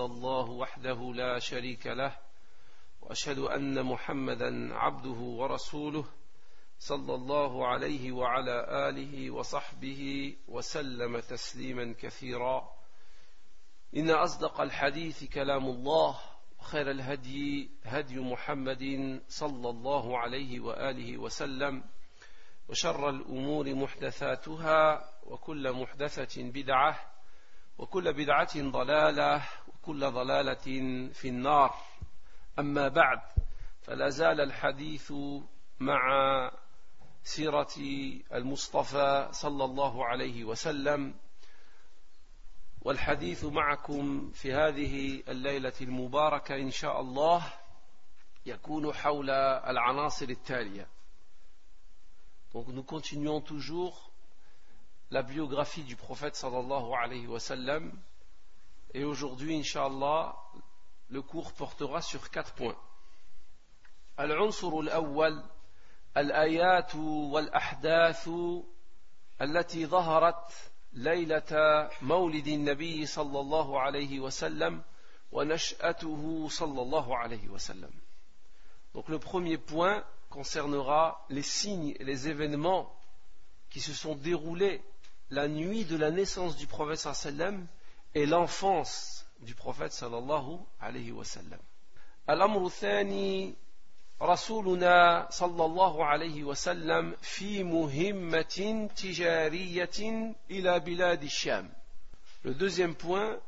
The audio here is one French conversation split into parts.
الله وحده لا شريك له وأشهد أن محمدا عبده ورسوله صلى الله عليه وعلى آله وصحبه وسلم تسليما كثيرا. إن أصدق الحديث كلام الله وخير الهدي هدي محمد صلى الله عليه وآله وسلم وشر الأمور محدثاتها وكل محدثة بدعة وكل بدعة ضلالة كل ضلالة في النار. أما بعد فلا زال الحديث مع سيرة المصطفى صلى الله عليه وسلم والحديث معكم في هذه الليلة المباركة إن شاء الله يكون حول العناصر التالية. Donc nous continuons toujours la biographie du prophète sallallahu alayhi wa sallam Et aujourd'hui, Inch'Allah, le cours portera sur quatre points. العنصر الأول الآيات والأحداث التي ظهرت ليلة مولد النبي صلى الله عليه وسلم ونشأته صلى الله عليه وسلم. Donc le premier point concernera les signes et les événements qui se sont déroulés la nuit de la naissance du prophète sallam et l'enfance du prophète sallallahu alayhi wa sallam. الأمر الثاني رسولنا صلى الله عليه وسلم في مهمة تجارية إلى بلاد الشام. Le deuxième point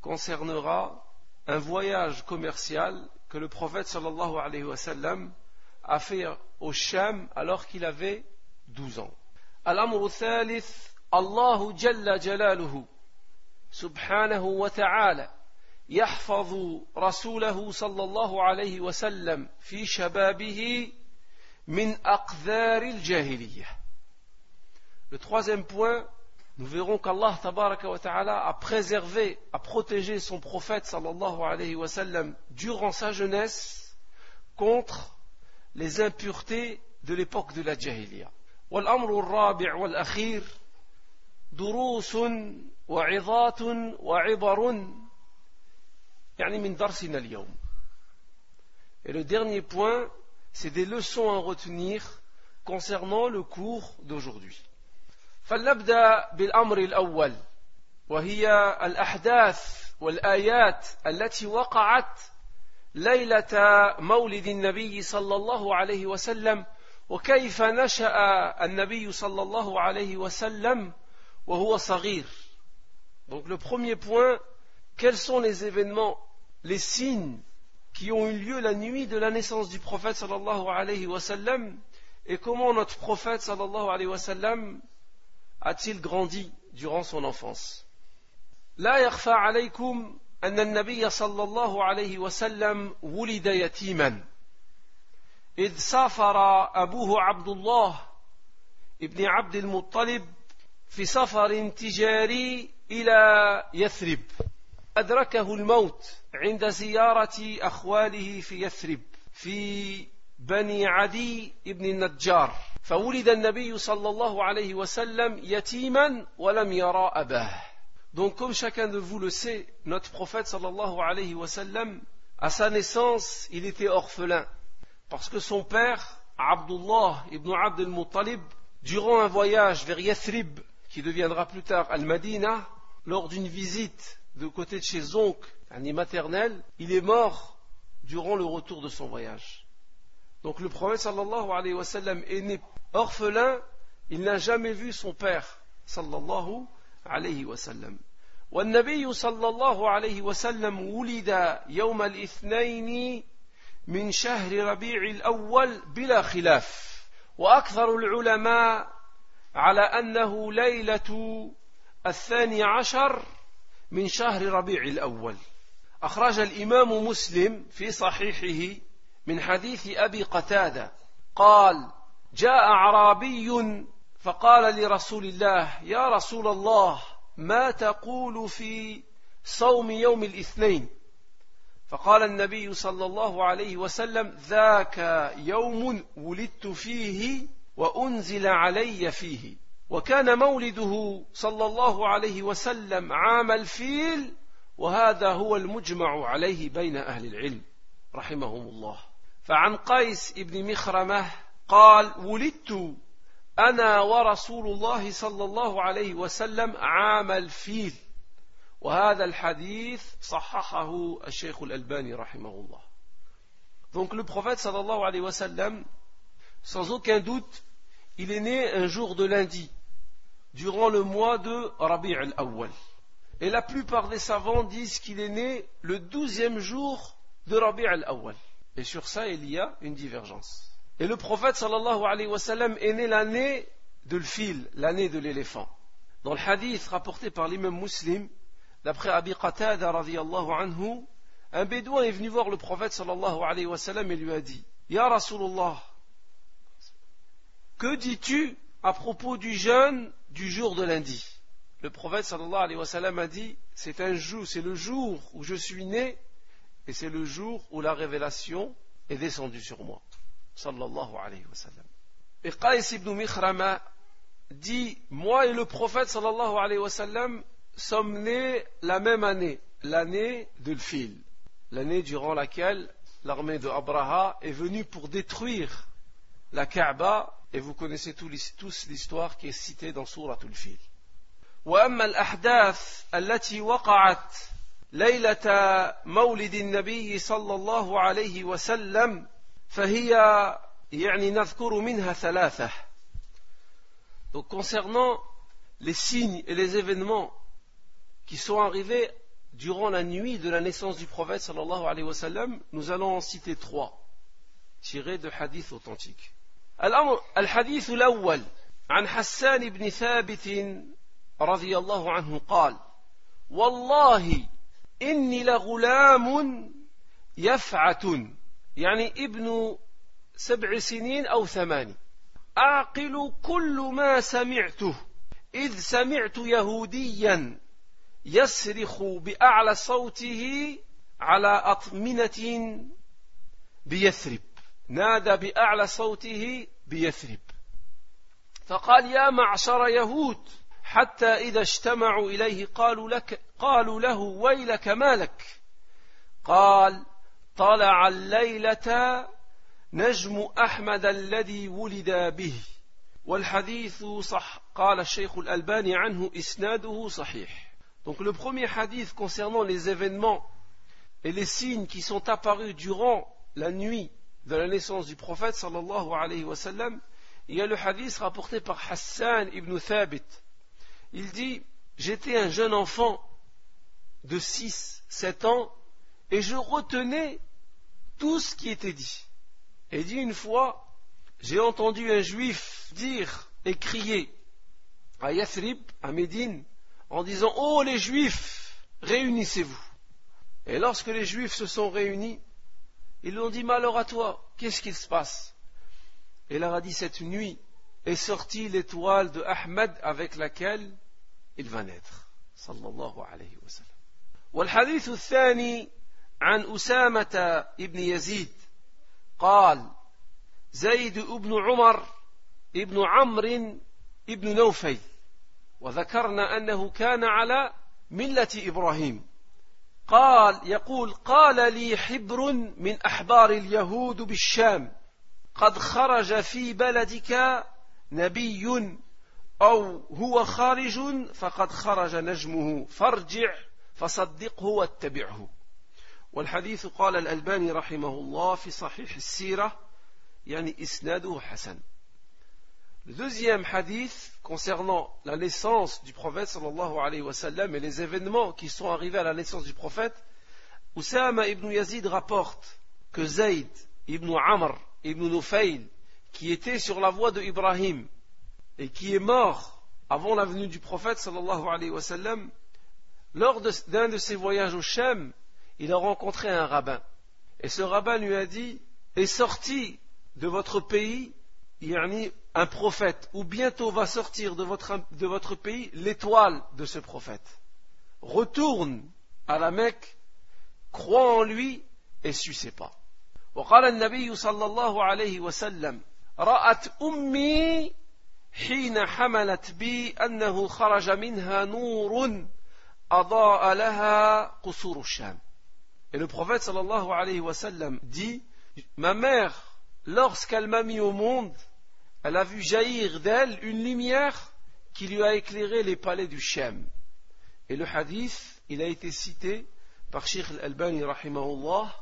concernera un voyage commercial que le prophète sallallahu alayhi wa sallam a fait au Sham alors qu'il avait 12 ans. الأمر الثالث الله جل جلاله سبحانه وتعالى يحفظ رسوله صلى الله عليه وسلم في شبابه من أقذار الجاهلية Le troisième point, nous verrons qu'Allah tabaraka wa ta'ala a préservé, a protégé son prophète sallallahu alayhi wa sallam durant sa jeunesse contre les impuretés de l'époque de la jahiliya. والأمر الرابع والأخير دروس وعظات وعبر. يعني من درسنا اليوم. Et le dernier point, c'est des leçons à retenir concernant le cours d'aujourd'hui. فلنبدأ بالأمر الأول وهي الأحداث والآيات التي وقعت ليلة مولد النبي صلى الله عليه وسلم. وكيف نشأ النبي صلى الله عليه وسلم Donc le premier point, quels sont les événements, les signes qui ont eu lieu la nuit de la naissance du prophète sallallahu alayhi wa sallam et comment notre prophète sallallahu alayhi wa sallam a-t-il grandi durant son enfance لا يخفى عليكم أن النبي صلى الله عليه وسلم ولد يتيما إذ سافر أبوه عبد الله ابن عبد المطلب في سفر تجاري إلى يثرب أدركه الموت عند زيارة أخواله في يثرب في بني عدي بن النجار فولد النبي صلى الله عليه وسلم يتيما ولم يرى أباه Donc comme chacun de vous le sait, notre prophète sallallahu alayhi wa sallam, à sa naissance, il était orphelin. Parce que son père, Abdullah ibn Abd al-Muttalib, durant un voyage vers Yathrib, qui deviendra plus tard Al-Madina, lors d'une visite de côté de chez oncle, un maternel, il est mort durant le retour de son voyage. Donc le prophète sallallahu alayhi wa sallam est né orphelin, il n'a jamais vu son père sallallahu alayhi wa sallam. والنبي صلى الله عليه وسلم ولد يوم الاثنين من شهر ربيع الأول بلا خلاف وأكثر العلماء على أنه ليلة الثاني عشر من شهر ربيع الأول. أخرج الإمام مسلم في صحيحه من حديث أبي قتادة قال جاء أعرابي فقال لرسول الله يا رسول الله ما تقول في صوم يوم الاثنين؟ فقال النبي صلى الله عليه وسلم ذاك يوم ولدت فيه وأنزل علي فيه. وكان مولده صلى الله عليه وسلم عام الفيل وهذا هو المجمع عليه بين أهل العلم رحمهم الله. فعن قيس بن مخرمة قال ولدت أنا ورسول الله صلى الله عليه وسلم عام الفيل. وهذا الحديث صححه الشيخ الألباني رحمه الله. Donc le prophète sallallahu alayhi wa sallam, sans aucun doute, il est né un jour de lundi, durant le mois de Rabi' al-Awwal. Et la plupart des savants disent qu'il est né le douzième jour de Rabi' al-Awwal. Et sur ça, il y a une divergence. Et le prophète sallallahu alayhi wa est né l'année de l'fil, l'année de l'éléphant. Dans le hadith rapporté par l'imam muslim, d'après Abi Qatada anhu, un bédouin est venu voir le prophète sallallahu alayhi wa et lui a dit Ya Rasulullah, que dis-tu à propos du jeûne du jour de lundi? Le prophète sallallahu alayhi wa sallam a dit C'est un jour, c'est le jour où je suis né et c'est le jour où la révélation est descendue sur moi. Sallallahu alayhi wa sallam. Et Qais ibn Mikhrama dit Moi et le prophète sallallahu alayhi wa sallam sommes nés la même année, l'année de l'année durant laquelle l'armée de Abraha est venue pour détruire la Kaaba, et vous connaissez tous l'histoire qui est citée dans Surah Al-Fil. وأما الأحداث التي وقعت ليلة مولد النبي صلى الله عليه وسلم فهي يعني نذكر منها ثلاثة. Donc concernant les signes et les événements qui sont arrivés durant la nuit de la naissance du prophète sallallahu alayhi wa sallam, nous allons en citer trois, tirés de hadiths authentiques. الحديث الأول عن حسان بن ثابت رضي الله عنه قال والله إني لغلام يفعة يعني ابن سبع سنين أو ثمان أعقل كل ما سمعته إذ سمعت يهوديا يصرخ بأعلى صوته على أطمنة بيثرب. نادى بأعلى صوته بيثرب. فقال يا معشر يهود حتى إذا اجتمعوا إليه قالوا, لك قالوا له ويلك ما لك؟ قال طلع الليلة نجم أحمد الذي ولد به. والحديث صح قال الشيخ الألباني عنه إسناده صحيح. Donc le premier hadith concernant les événements et les signes qui sont apparus durant la nuit de la naissance du prophète sallallahu alayhi wa il y a le hadith rapporté par Hassan ibn Thabit. Il dit J'étais un jeune enfant de 6, 7 ans et je retenais tout ce qui était dit. Et dit une fois J'ai entendu un juif dire et crier à Yathrib, à Médine, en disant Oh les Juifs, réunissez-vous. Et lorsque les Juifs se sont réunis, ils lui ont dit Malheur à toi, qu'est-ce qu'il se passe Et il leur a dit Cette nuit est sortie l'étoile de Ahmed avec laquelle il va naître. صلى الله عليه وسلم. والحديث الثاني عن أسامة ابن يزيد قال زيد بن عمر ابن عمرو ابن نوفل وذكرنا أنه كان على ملة إبراهيم قال يقول قال لي حبر من أحبار اليهود بالشام. قد خرج في بلدك نبي أو هو خارج فقد خرج نجمه. فارجع فصدقه واتبعه. والحديث قال الألباني رحمه الله في صحيح السيرة يعني إسناده حسن. Deuxième hadith concernant la naissance du prophète sallallahu alayhi et les événements qui sont arrivés à la naissance du prophète, Oussama ibn Yazid rapporte que Zayd ibn Amr ibn Nufayl, qui était sur la voie de Ibrahim et qui est mort avant la venue du prophète sallallahu lors d'un de, ses voyages au Shem, il a rencontré un rabbin. Et ce rabbin lui a dit, est sorti de votre pays un prophète, ou bientôt va sortir de votre, de votre pays l'étoile de ce prophète. Retourne à la Mecque, crois en lui et suis ses pas. وقال النبي صلى الله عليه وسلم رأت أمي حين حملت بي أنه خرج منها نور أضاء لها قصور الشام Et le prophète sallallahu alayhi wa sallam dit Ma mère, lorsqu'elle m'a mis au monde, elle a vu jaillir d'elle une lumière qui lui a éclairé les palais du Shem. Et le hadith, il a été cité par Sheikh al-Albani rahimahullah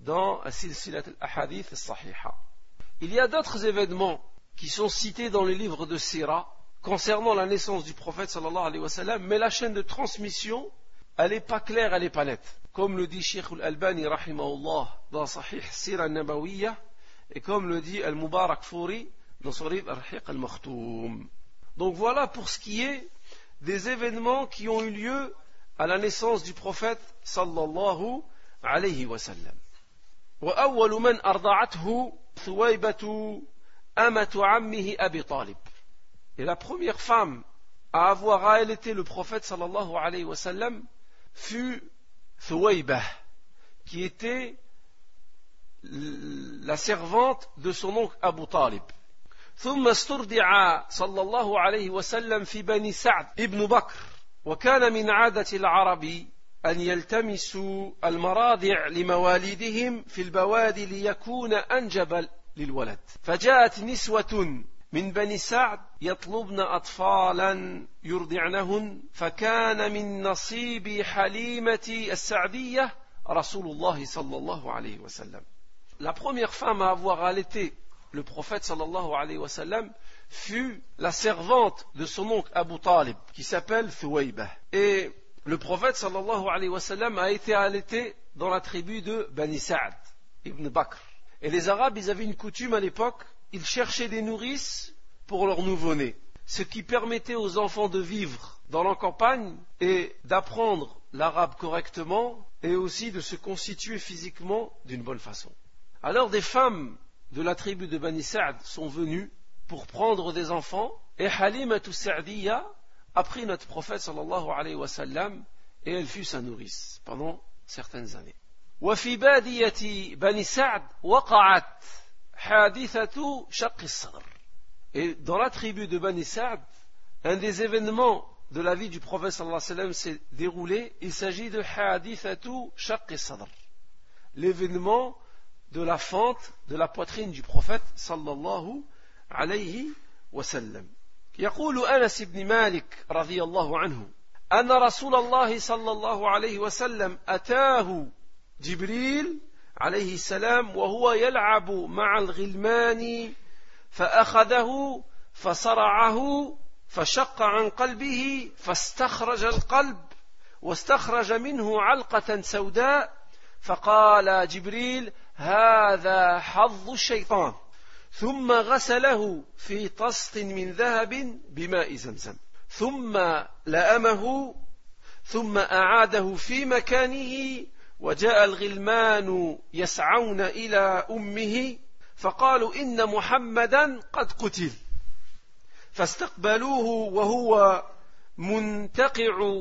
dans Silsilat al-Ahadith al-Sahiha. Il y a d'autres événements qui sont cités dans les livres de Sira concernant la naissance du prophète sallallahu alayhi wa sallam, mais la chaîne de transmission, elle n'est pas claire, elle n'est pas nette. Comme le dit Sheikh al-Albani rahimahullah dans Sahih Sira al-Nabawiyya, et comme le dit Al-Mubarak Fouri dans son livre Ar-Rahiq al-Makhtoum. Donc voilà pour ce qui est des événements qui ont eu lieu à la naissance du prophète sallallahu alayhi wa sallam. وأول من أرضعته ثويبة أمة عمه أبي طالب Et la première femme à avoir allaité le prophète sallallahu alayhi wa sallam fut Thuwaybah, qui était la servante de son oncle Abu Talib. ثم استرضع صلى الله عليه وسلم في بني سعد ابن بكر وكان من عادة العرب أن يلتمسوا المراضع لمواليدهم في البوادي ليكون أنجب للولد. فجاءت نسوة من بني سعد يطلبن أطفالا يرضعنهن فكان من نصيب حليمة السعدية رسول الله صلى الله عليه وسلم. La première femme à avoir allaité le prophète sallallahu alayhi wa sallam fut la servante de son oncle Abu Talib qui s'appelle Thuwaybah. Et le prophète sallallahu alayhi wa sallam a été allaité dans la tribu de Bani Sa'd ibn Bakr. Et les Arabes, ils avaient une coutume à l'époque, ils cherchaient des nourrices pour leur nouveau-né, ce qui permettait aux enfants de vivre dans la campagne et d'apprendre l'arabe correctement et aussi de se constituer physiquement d'une bonne façon. Alors des femmes de la tribu de Bani Sa'd sont venues pour prendre des enfants et Halima Sa'diya a pris notre prophète sallallahu alayhi wa sallam et elle fut sa nourrice pendant certaines années. وفي بادية بني سعد وقعت حادثة شق الصدر. Et dans la tribu de Bani Sa'd, un des événements de la vie du prophète sallallahu alayhi wa sallam s'est déroulé. Il s'agit de hadithatu shaq sadr. L'événement de la fente de la poitrine du prophète sallallahu alayhi wa sallam. يقول أنس بن مالك رضي الله عنه أن رسول الله صلى الله عليه وسلم أتاه جبريل عليه السلام وهو يلعب مع الغلمان فأخذه فصرعه فشق عن قلبه فاستخرج القلب واستخرج منه علقة سوداء فقال جبريل هذا حظ الشيطان. ثم غسله في طست من ذهب بماء زمزم. ثم لأمه ثم أعاده في مكانه وجاء الغلمان يسعون إلى أمه فقالوا إن محمدا قد قتل. فاستقبلوه وهو منتقع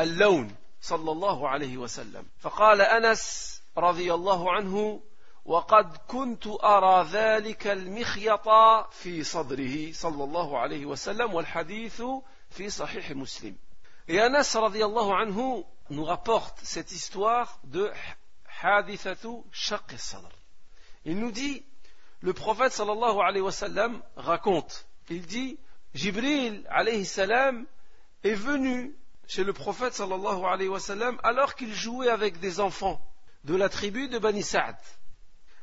اللون صلى الله عليه وسلم. فقال أنس رضي الله عنه وقد كنت أرى ذلك المخيط في صدره صلى الله عليه وسلم والحديث في صحيح مسلم Et Anas radiallahu anhu nous rapporte cette histoire de Hadithatu Shaq sadr. Il nous dit, le prophète sallallahu alayhi wa sallam raconte, il dit, Jibril alayhi salam est venu chez le prophète sallallahu alayhi wa sallam alors qu'il jouait avec des enfants de la tribu de Bani Sa'd.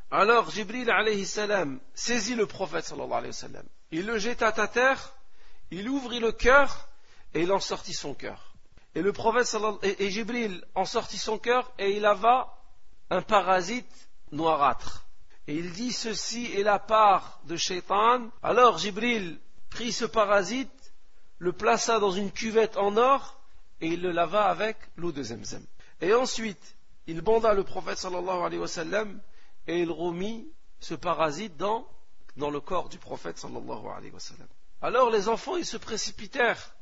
Alors Jibril alayhi salam saisit le prophète sallallahu alayhi wa. Il le jeta à terre, il ouvrit le cœur et il en sortit son cœur. Et le prophète Jibril en sortit son cœur et il ava un parasite noirâtre. Et il dit ceci est la part de Shaitan. Alors Jibril prit ce parasite, le plaça dans une cuvette en or et il le lava avec l'eau de Zemzem. Et ensuite, il banda le prophète sallallahu alayhi wa sallam et il remit ce parasite dans, dans le corps du prophète sallallahu alayhi wa. Alors les enfants, ils se précipitèrent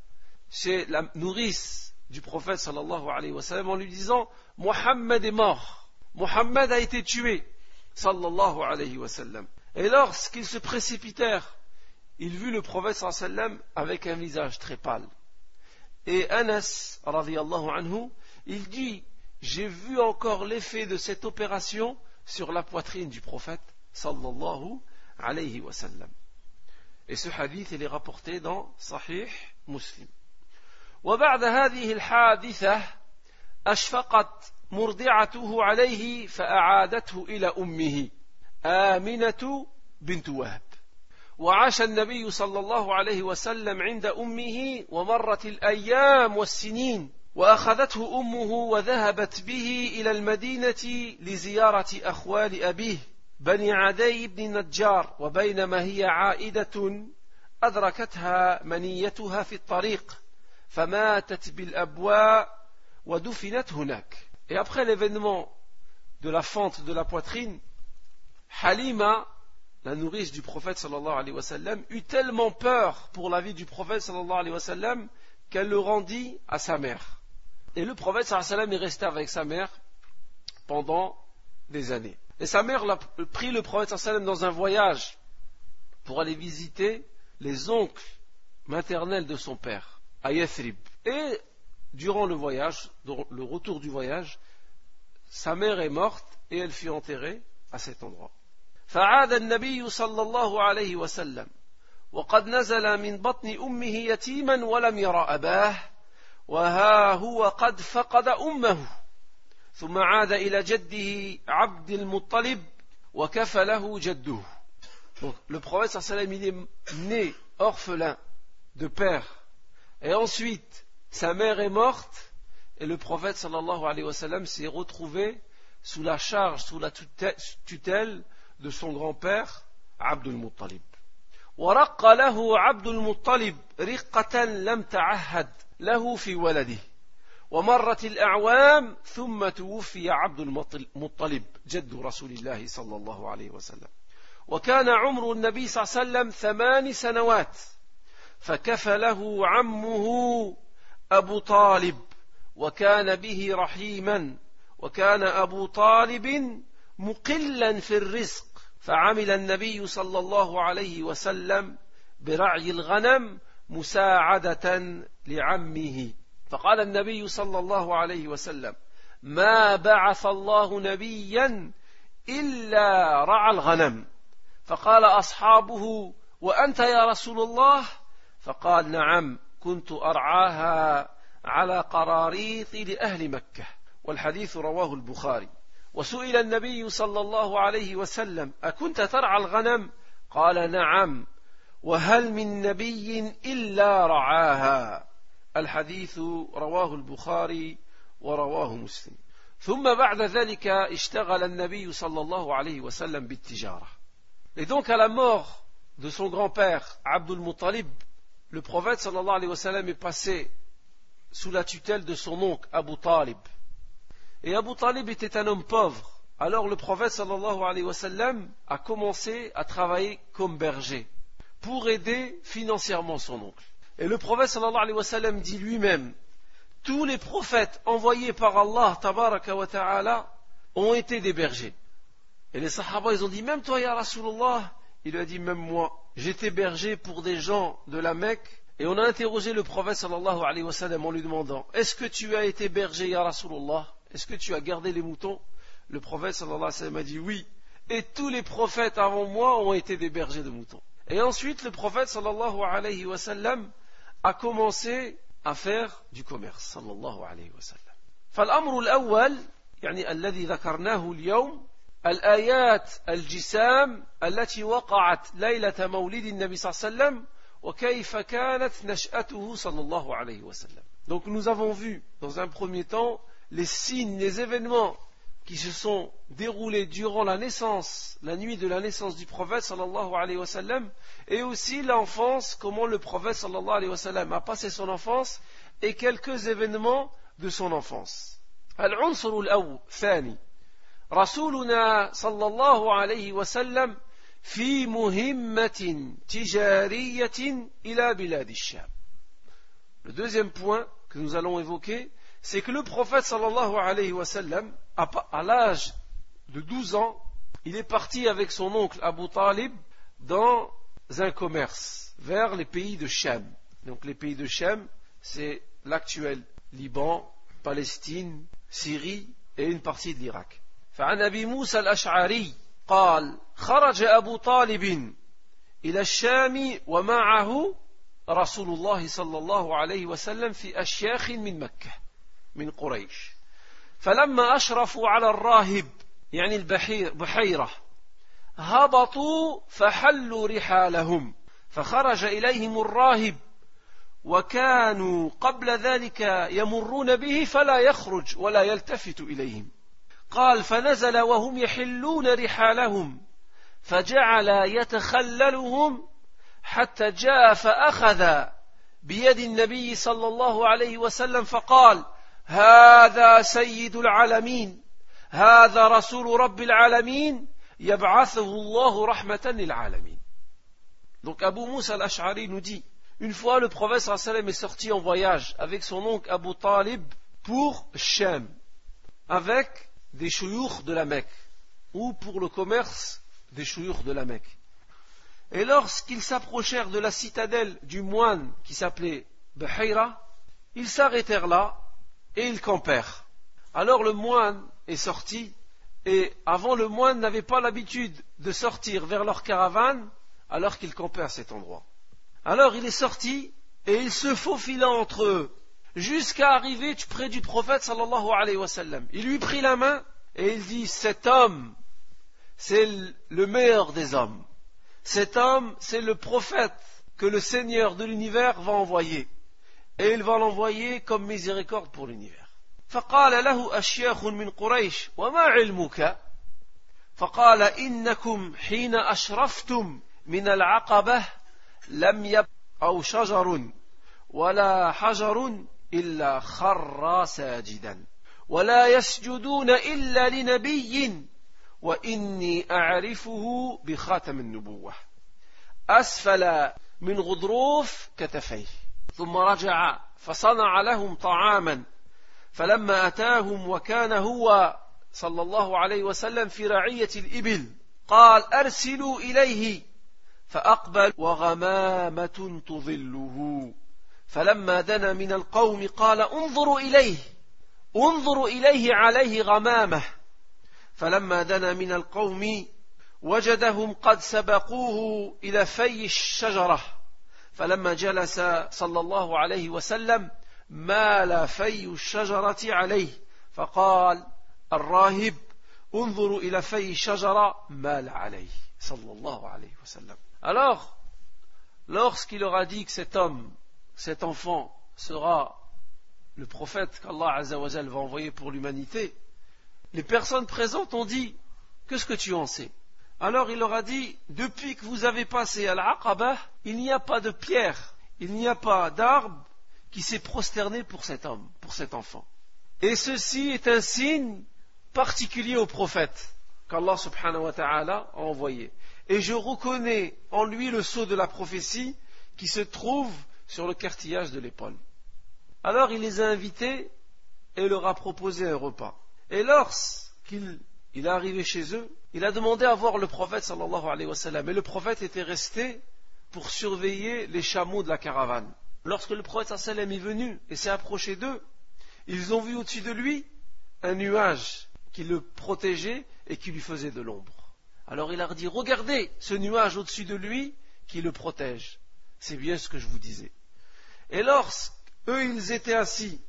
chez la nourrice du prophète sallallahu alayhi wa en lui disant Mohammed est mort, Mohammed a été tué sallallahu alayhi wa. Et lorsqu'ils se précipitèrent, il vit le prophète sallallahu alayhi wa avec un visage très pâle. Et Anas, anhu, il dit J'ai vu encore l'effet de cette opération sur la poitrine du prophète sallallahu alayhi wa sallam. Et ce hadith, il est rapporté dans Sahih Muslim. وبعد هذه الحادثة أشفقت مرضعته عليه فأعادته إلى أمه آمنة بنت وهب وعاش النبي صلى الله عليه وسلم عند أمه ومرت الأيام والسنين وأخذته أمه وذهبت به إلى المدينة لزيارة أخوال أبيه بني عدي بن نجار وبينما هي عائدة أدركتها منيتها في الطريق فماتت بالأبواء ودفنت هناك Et après l'événement de la fente de la poitrine, Halima, la nourrice du prophète sallallahu alayhi wa sallam, eut tellement peur pour la vie du prophète sallallahu alayhi wa sallam qu'elle le rendit à sa mère. Et le prophète sallallahu alayhi wa sallam est resté avec sa mère pendant des années. Et sa mère l'a pris le prophète sallallahu alayhi wa sallam dans un voyage pour aller visiter les oncles maternels de son père, à Yathrib. Et durant le voyage, le retour du voyage, sa mère est morte et elle fut enterrée à cet endroit. فعاد النبي صلى الله عليه وسلم وقد نزل من بطن امه يتيما ولم ير اباه وها هو قد فقد امه ثم عاد الى جده عبد المطلب وكفله جده Donc, le prophète sallam il est né orphelin de père et ensuite sa mère est morte et le prophète sallallahu alayhi wa sallam s'est retrouvé sous la charge, sous la tutelle de son grand-père, Abdul Muttalib. ورق له عبد المطلب رقة لم تعهد له في ولده. ومرت الأعوام ثم توفي عبد المطلب جد رسول الله صلى الله عليه وسلم. وكان عمر النبي صلى الله عليه وسلم ثمان سنوات فكفله عمه أبو طالب وكان به رحيما وكان أبو طالب مقلا في الرزق فعمل النبي صلى الله عليه وسلم برعي الغنم مساعدة لعمه. فقال النبي صلى الله عليه وسلم ما بعث الله نبيا إلا رعى الغنم. فقال أصحابه وأنت يا رسول الله؟ فقال نعم كنت أرعاها على قراريط لأهل مكة. والحديث رواه البخاري. وسئل النبي صلى الله عليه وسلم أكنت ترعى الغنم؟ قال نعم. وهل من نبي إلا رعاها الحديث رواه البخاري ورواه مسلم ثم بعد ذلك اشتغل النبي صلى الله عليه وسلم بالتجارة Et donc à la mort de son grand-père Abdul Muttalib, le prophète sallallahu alayhi wa sallam est passé sous la tutelle de son oncle Abu Talib. Et Abu Talib était un homme pauvre. Alors le prophète sallallahu alayhi wa sallam a commencé à travailler comme berger pour aider financièrement son oncle. Et le prophète sallallahu alayhi wa sallam dit lui-même tous les prophètes envoyés par Allah tabaraka wa ta'ala ont été des bergers. Et les sahaba ils ont dit même toi ya Rasulullah il lui a dit même moi j'étais berger pour des gens de la Mecque et on a interrogé le prophète sallallahu alayhi wa sallam en lui demandant Est-ce que tu as été berger, ya Rasulullah? Est-ce que tu as gardé les moutons? Le prophète sallallahu alayhi wa sallam a dit Oui. Et tous les prophètes avant moi ont été des bergers de moutons. Et ensuite, le prophète sallallahu alayhi wa sallam a commencé à faire du commerce sallallahu alayhi wa sallam. فالأمر الأول يعني الذي ذكرناه اليوم الآيات الجسام التي وقعت ليلة مولد النبي صلى الله عليه وسلم donc nous avons vu dans un premier temps les signes, les événements qui se sont déroulés durant la naissance, la nuit de la naissance du prophète sallallahu alayhi wa sallam, et aussi l'enfance, comment le prophète sallallahu alayhi wa sallam a passé son enfance, et quelques événements de son enfance. العنصر الثاني رسولنا صلى الله عليه وسلم في مهمة تجارية إلى بلاد الشام. Le deuxième point que nous allons évoquer, c'est que le prophète sallallahu alayhi wa sallam, à l'âge de 12 ans, il est parti avec son oncle Abu Talib dans un commerce vers les pays de Shem. Donc les pays de Shem, c'est l'actuel Liban, Palestine, Syrie et une partie de l'Irak. فعن أبي موسى الأشعري قال خرج أبو طالب إلى الشام ومعه رسول الله صلى الله عليه وسلم في أشياخ من مكة من قريش. فلما أشرفوا على الراهب يعني البحير بحيرة هبطوا فحلوا رحالهم فخرج إليهم الراهب وكانوا قبل ذلك يمرون به فلا يخرج ولا يلتفت إليهم. قال فنزل وهم يحلون رحالهم فجعل يتخللهم حتى جاء فأخذ بيد النبي صلى الله عليه وسلم فقال هذا سيد العالمين هذا رسول رب العالمين يبعثه الله رحمة للعالمين Donc Abu Musa al-Ash'ari nous dit, une fois le prophète sallam est sorti en voyage avec son oncle Abu Talib pour Shem, avec des chouyours de la Mecque, ou pour le commerce des chouyours de la Mecque. Et lorsqu'ils s'approchèrent de la citadelle du moine qui s'appelait Bahira, ils s'arrêtèrent là et ils campèrent. Alors le moine est sorti, et avant le moine n'avait pas l'habitude de sortir vers leur caravane alors qu'ils campaient à cet endroit. Alors il est sorti et il se faufila entre eux jusqu'à arriver près du prophète sallallahu alayhi wa. Il lui prit la main et il dit Cet homme, c'est le meilleur des hommes. Cet homme, c'est le prophète que le Seigneur de l'univers va envoyer. Et il va l'envoyer comme miséricorde pour l'univers. فقال له أشياخ من قريش وما علمك؟ فقال إنكم حين أشرفتم من العقبة لم يب أو شجر ولا حجر إلا خر ساجدا ولا يسجدون إلا لنبي وإني أعرفه بخاتم النبوة. أسفل من غضروف كتفيه. ثم رجع فصنع لهم طعاما. فلما أتاهم وكان هو صلى الله عليه وسلم في رعية الإبل قال أرسلوا إليه. فأقبل وغمامة تظله. فلما دنا من القوم قال انظروا إليه انظروا إليه عليه غمامة. فلما دنا من القوم وجدهم قد سبقوه إلى في الشجرة. فلما جلس صلى الله عليه وسلم مال في الشجرة عليه فقال الراهب انظروا إلى في الشجرة مال عليه صلى الله عليه وسلم Alors, lorsqu'il aura dit que cet homme, cet enfant, sera le prophète qu'Allah Azzawajal va envoyer pour l'humanité, les personnes présentes ont dit Qu'est-ce que tu en sais Alors il leur a dit Depuis que vous avez passé à l'Aqaba, il n'y a pas de pierre, il n'y a pas d'arbre qui s'est prosterné pour cet homme, pour cet enfant. Et ceci est un signe particulier au prophète qu'Allah subhanahu wa ta'ala a envoyé. Et je reconnais en lui le sceau de la prophétie qui se trouve sur le cartillage de l'épaule. Alors il les a invités et leur a proposé un repas. Et lorsqu'il est arrivé chez eux, il a demandé à voir le prophète sallallahu alayhi wa sallam. Et le prophète était resté pour surveiller les chameaux de la caravane. Lorsque le prophète sallam est venu et s'est approché d'eux, ils ont vu au-dessus de lui un nuage qui le protégeait et qui lui faisait de l'ombre. Alors il leur dit, regardez ce nuage au-dessus de lui qui le protège. C'est bien ce que je vous disais. Et lorsqu'eux ils étaient assis,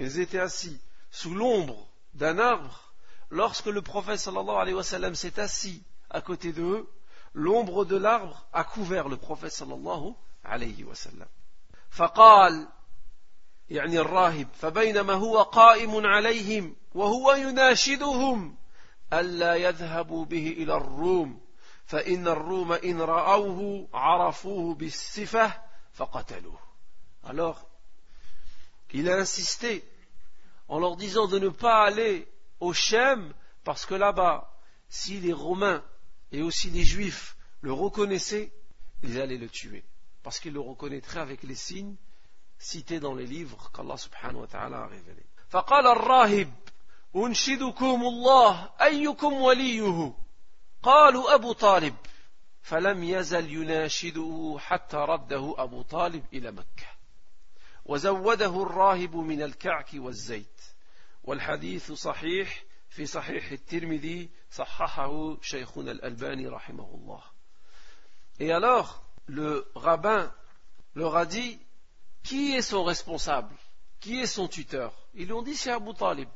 ils étaient assis sous l'ombre d'un arbre, lorsque le prophète sallallahu alayhi wa sallam s'est assis à côté d'eux, l'ombre de l'arbre a couvert le prophète sallallahu alayhi wa sallam. فقال يعني الراهب فبينما هو قائم عليهم وهو يناشدهم ألا يذهبوا به إلى الروم فإن الروم إن رأوه عرفوه بالصفة فقتلوه Alors, il a insisté en leur disant de ne pas aller au Shem parce que là-bas, si les Romains et aussi les Juifs le reconnaissaient, ils allaient le tuer. parce qu'il le reconnaîtrait avec les signes cités dans les livres qu'Allah subhanahu wa ta'ala a révélés. فقال الراهب أنشدكم الله أيكم وليه قالوا أبو طالب فلم يزل يناشده حتى رده أبو طالب إلى مكة وزوده الراهب من الكعك والزيت والحديث صحيح في صحيح الترمذي صححه شيخنا الألباني رحمه الله Et alors, le rabbin leur a dit, qui est son responsable Qui est son tuteur Ils lui ont dit, c'est Abu Talib.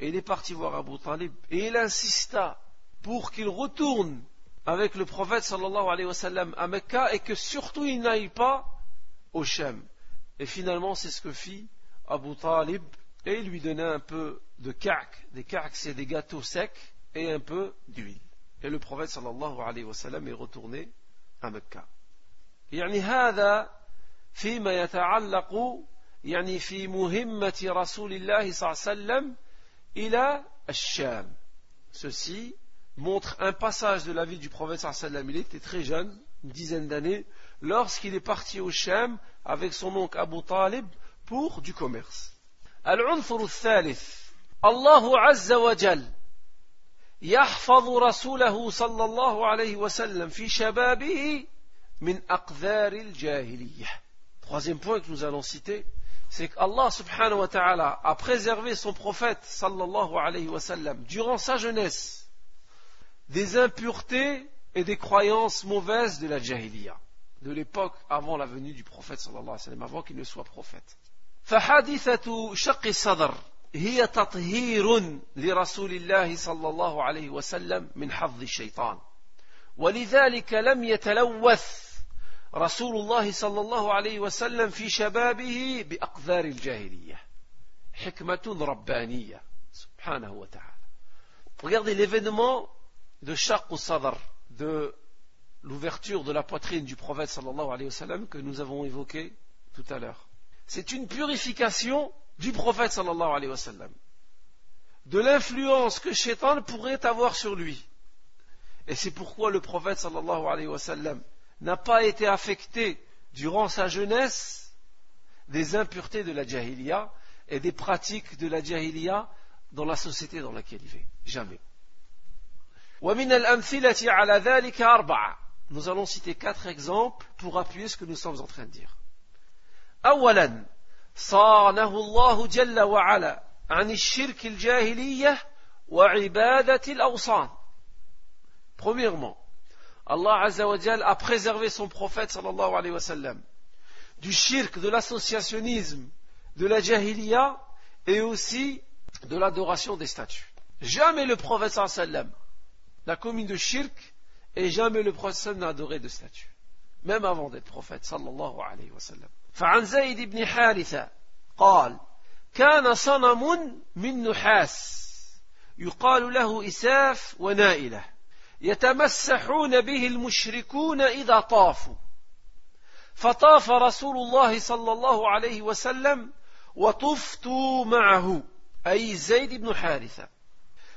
Et il est parti voir Abu Talib. Et il insista pour qu'il retourne avec le prophète sallallahu alayhi wa sallam à Mecca et que surtout il n'aille pas au Shem. Et finalement, c'est ce que fit Abu Talib et il lui donnait un peu de ka'k. Des ka'k, c'est des gâteaux secs et un peu d'huile. Et le prophète sallallahu alayhi wa sallam est retourné à Mecca. يعني هذا فيما يتعلق يعني في مهمة رسول الله صلى الله عليه وسلم إلى الشام. Ceci montre un passage de la vie du prophète sallam. Il était très jeune, une dizaine d'années, lorsqu'il est parti au Shem avec son oncle Abu Talib pour du commerce. العنصر الثالث الله عز وجل يحفظ رسوله صلى الله عليه وسلم في شبابه من أقذار الجاهلية. Troisième point que nous allons citer, c'est qu'Allah subhanahu wa ta'ala a préservé son prophète sallallahu alayhi wa sallam durant sa jeunesse des impuretés et des croyances mauvaises de la jahiliya, de l'époque avant la venue du prophète sallallahu alayhi wa sallam, avant qu'il ne soit prophète. فحادثة شق الصدر هي تطهير لرسول الله صلى الله عليه وسلم من حظ الشيطان. ولذلك لم يتلوث رسول الله صلى الله عليه وسلم في شبابه بأقذار الجاهلية. حكمة ربانية سبحانه وتعالى. Regardez l'événement de Shaq Sadr, de l'ouverture de la poitrine du prophète sallallahu alayhi wa sallam que nous avons évoqué tout à l'heure. c'est une purification du prophète sallallahu alayhi wa de l'influence que Shaitan pourrait avoir sur lui. Et c'est pourquoi le prophète sallallahu alayhi wa n'a pas été affecté durant sa jeunesse des impuretés de la jahiliya et des pratiques de la jahiliya dans la société dans laquelle il vit. Jamais. Nous allons citer quatre exemples pour appuyer ce que nous sommes en train de dire. أولا صانه الله جل وعلا عن الشرك الجاهلية وعبادة الأوصان. Premièrement, Allah Azza wa Jal a préservé son prophète sallallahu alayhi wa sallam du shirk, de l'associationnisme, de la jahiliya et aussi de l'adoration des statues. Jamais le prophète sallallahu alayhi wa sallam n'a commis de shirk et jamais le prophète n'a adoré de statue même avant d'être prophète صلى الله عليه وسلم فعن زيد بن حارثة قال كان صنم من نحاس يقال له إساف ونائلة يتمسحون به المشركون إذا طافوا. فطاف رسول الله صلى الله عليه وسلم وطفت معه أي زيد بن حارثة.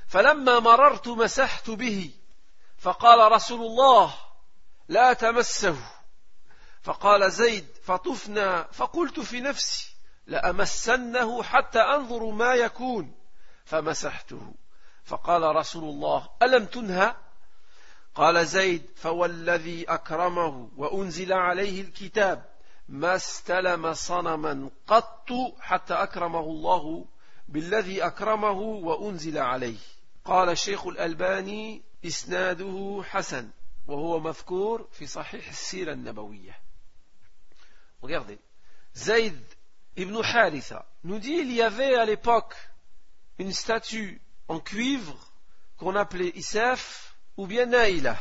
فلما مررت مسحت به فقال رسول الله لا تمسه. فقال زيد فطفنا فقلت في نفسي لأمسنه حتى أنظر ما يكون. فمسحته. فقال رسول الله ألم تنهى؟ قال زيد فوالذي أكرمه وأنزل عليه الكتاب ما استلم صنما قط حتى أكرمه الله بالذي أكرمه وأنزل عليه. قال الشيخ الألباني إسناده حسن وهو مذكور في صحيح السيرة النبوية. Regardez, Zayd ibn Haritha nous dit il y avait à l'époque une statue en cuivre qu'on appelait Isaf ou bien Naïla.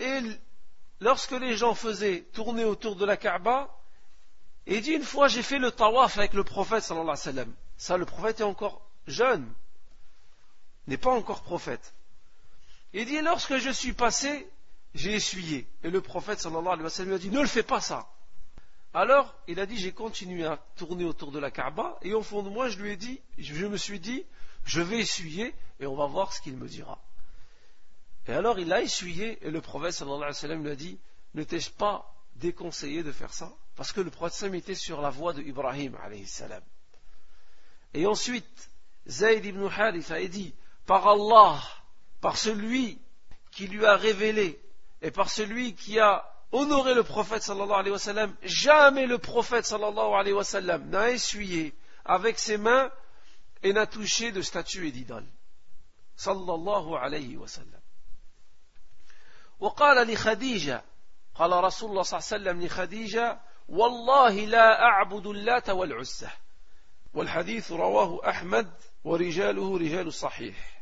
Et lorsque les gens faisaient tourner autour de la Kaaba, il dit une fois j'ai fait le tawaf avec le prophète sallallahu alayhi sallam. Ça, le prophète est encore jeune n'est pas encore prophète. Il dit, lorsque je suis passé, j'ai essuyé. Et le prophète sallallahu alayhi wa sallam lui a dit, ne le fais pas ça. Alors, il a dit, j'ai continué à tourner autour de la Kaaba, et au fond de moi, je lui ai dit, je me suis dit, je vais essuyer, et on va voir ce qu'il me dira. Et alors, il a essuyé, et le prophète sallallahu alayhi wa sallam lui a dit, ne t'ai-je pas déconseillé de faire ça? Parce que le prophète était sur la voie de Ibrahim alayhi salam. Et ensuite, Zayd ibn Haritha a dit, par Allah, par celui qui lui a révélé et par celui qui a honorer le prophète sallallahu alayhi wa sallam, jamais le prophète sallallahu alayhi wa sallam n'a essuyé avec ses mains et n'a touché de statues et d'idoles. Sallallahu alayhi wa sallam. وقال لخديجة قال رسول الله صلى الله عليه وسلم لخديجة والله لا أعبد اللات والعزة والحديث رواه أحمد ورجاله رجال الصحيح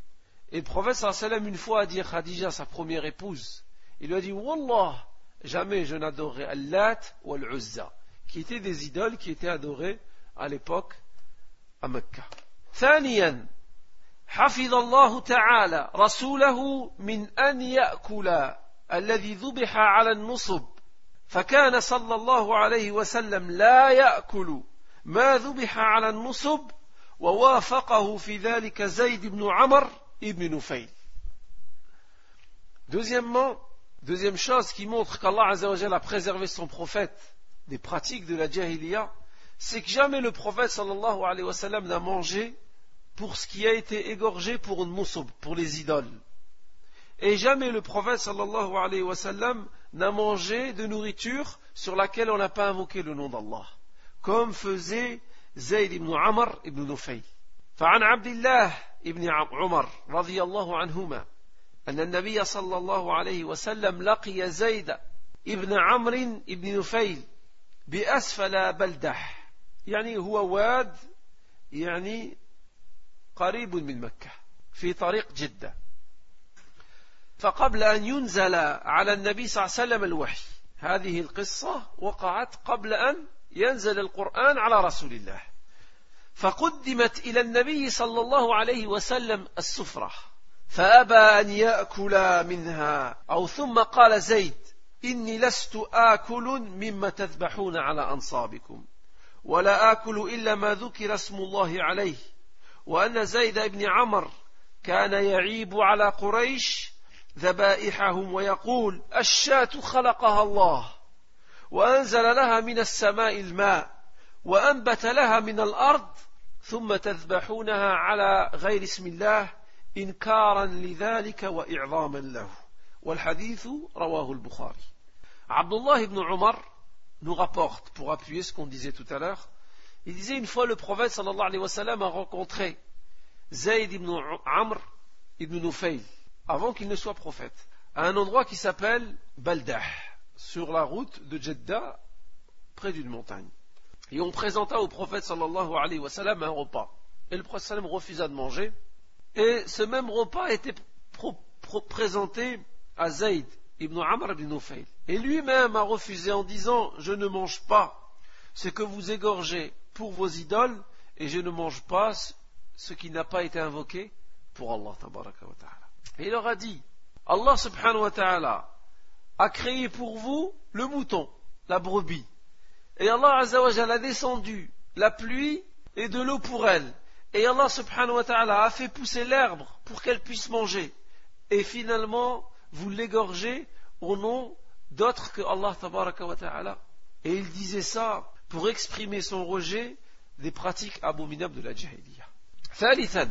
Et le prophète sallallahu alayhi wa sallam une fois a dit à Khadija, sa première épouse, il lui a dit Wallah, jamais je n'adorerai Allat ou Al-Uzza, qui étaient des idoles qui étaient adorées à l'époque à Mecca. ثانيا حفظ الله تعالى رسوله من أن يأكل الذي ذبح على النصب فكان صلى الله عليه وسلم لا يأكل ما ذبح على النصب ووافقه في ذلك زيد بن عمر ibn Nufayl. Deuxièmement, deuxième chose qui montre qu'Allah a préservé son prophète des pratiques de la jahiliya, c'est que jamais le prophète sallallahu alayhi wa sallam n'a mangé pour ce qui a été égorgé pour une moussoub, pour les idoles. Et jamais le prophète sallallahu alayhi wa sallam n'a mangé de nourriture sur laquelle on n'a pas invoqué le nom d'Allah, comme faisait Zayd ibn Amr ibn Nufayl. فعن عبد الله ابن عمر رضي الله عنهما أن النبي صلى الله عليه وسلم لقي زيد ابن عمرو بن نفيل بأسفل بلدح يعني هو واد يعني قريب من مكة في طريق جدة. فقبل أن ينزل على النبي صلى الله عليه وسلم الوحي هذه القصة وقعت قبل أن ينزل القرآن على رسول الله. فقدمت إلى النبي صلى الله عليه وسلم السفرة. فأبى أن يأكل منها. أو ثم قال زيد إني لست آكل مما تذبحون على أنصابكم ولا آكل إلا ما ذكر اسم الله عليه. وأن زيد بن عمر كان يعيب على قريش ذبائحهم ويقول الشاة خلقها الله وأنزل لها من السماء الماء وأنبت لها من الأرض ثم تذبحونها على غير اسم الله إنكارا لذلك وإعظاما له والحديث رواه البخاري عبد الله ibn Omar nous rapporte, pour appuyer ce qu'on disait tout à l'heure, il disait une fois le prophète sallallahu alayhi wa sallam a rencontré Zayd ibn Amr ibn Nufayl, avant qu'il ne soit prophète, à un endroit qui s'appelle Baldah, sur la route de Jeddah, près d'une montagne. Et on présenta au prophète sallallahu alayhi wa sallam un repas. Et le prophète sallam refusa de manger. et ce même repas était présenté à Zayd ibn Amr ibn Nufayl. Et lui-même a refusé en disant Je ne mange pas ce que vous égorgez pour vos idoles et je ne mange pas ce qui n'a pas été invoqué pour Allah. Et il leur a dit Allah subhanahu wa ta'ala a créé pour vous le mouton, la brebis. Et Allah Azzawajal a descendu la pluie et de l'eau pour elle. Et Allah subhanahu wa ta'ala a fait pousser l'herbe pour qu'elle puisse manger. Et finalement, vous l'égorgez au nom d'autres que Allah tabaraka wa ta'ala. Et il disait ça pour exprimer son rejet des pratiques abominables de la jahiliya. ثالثا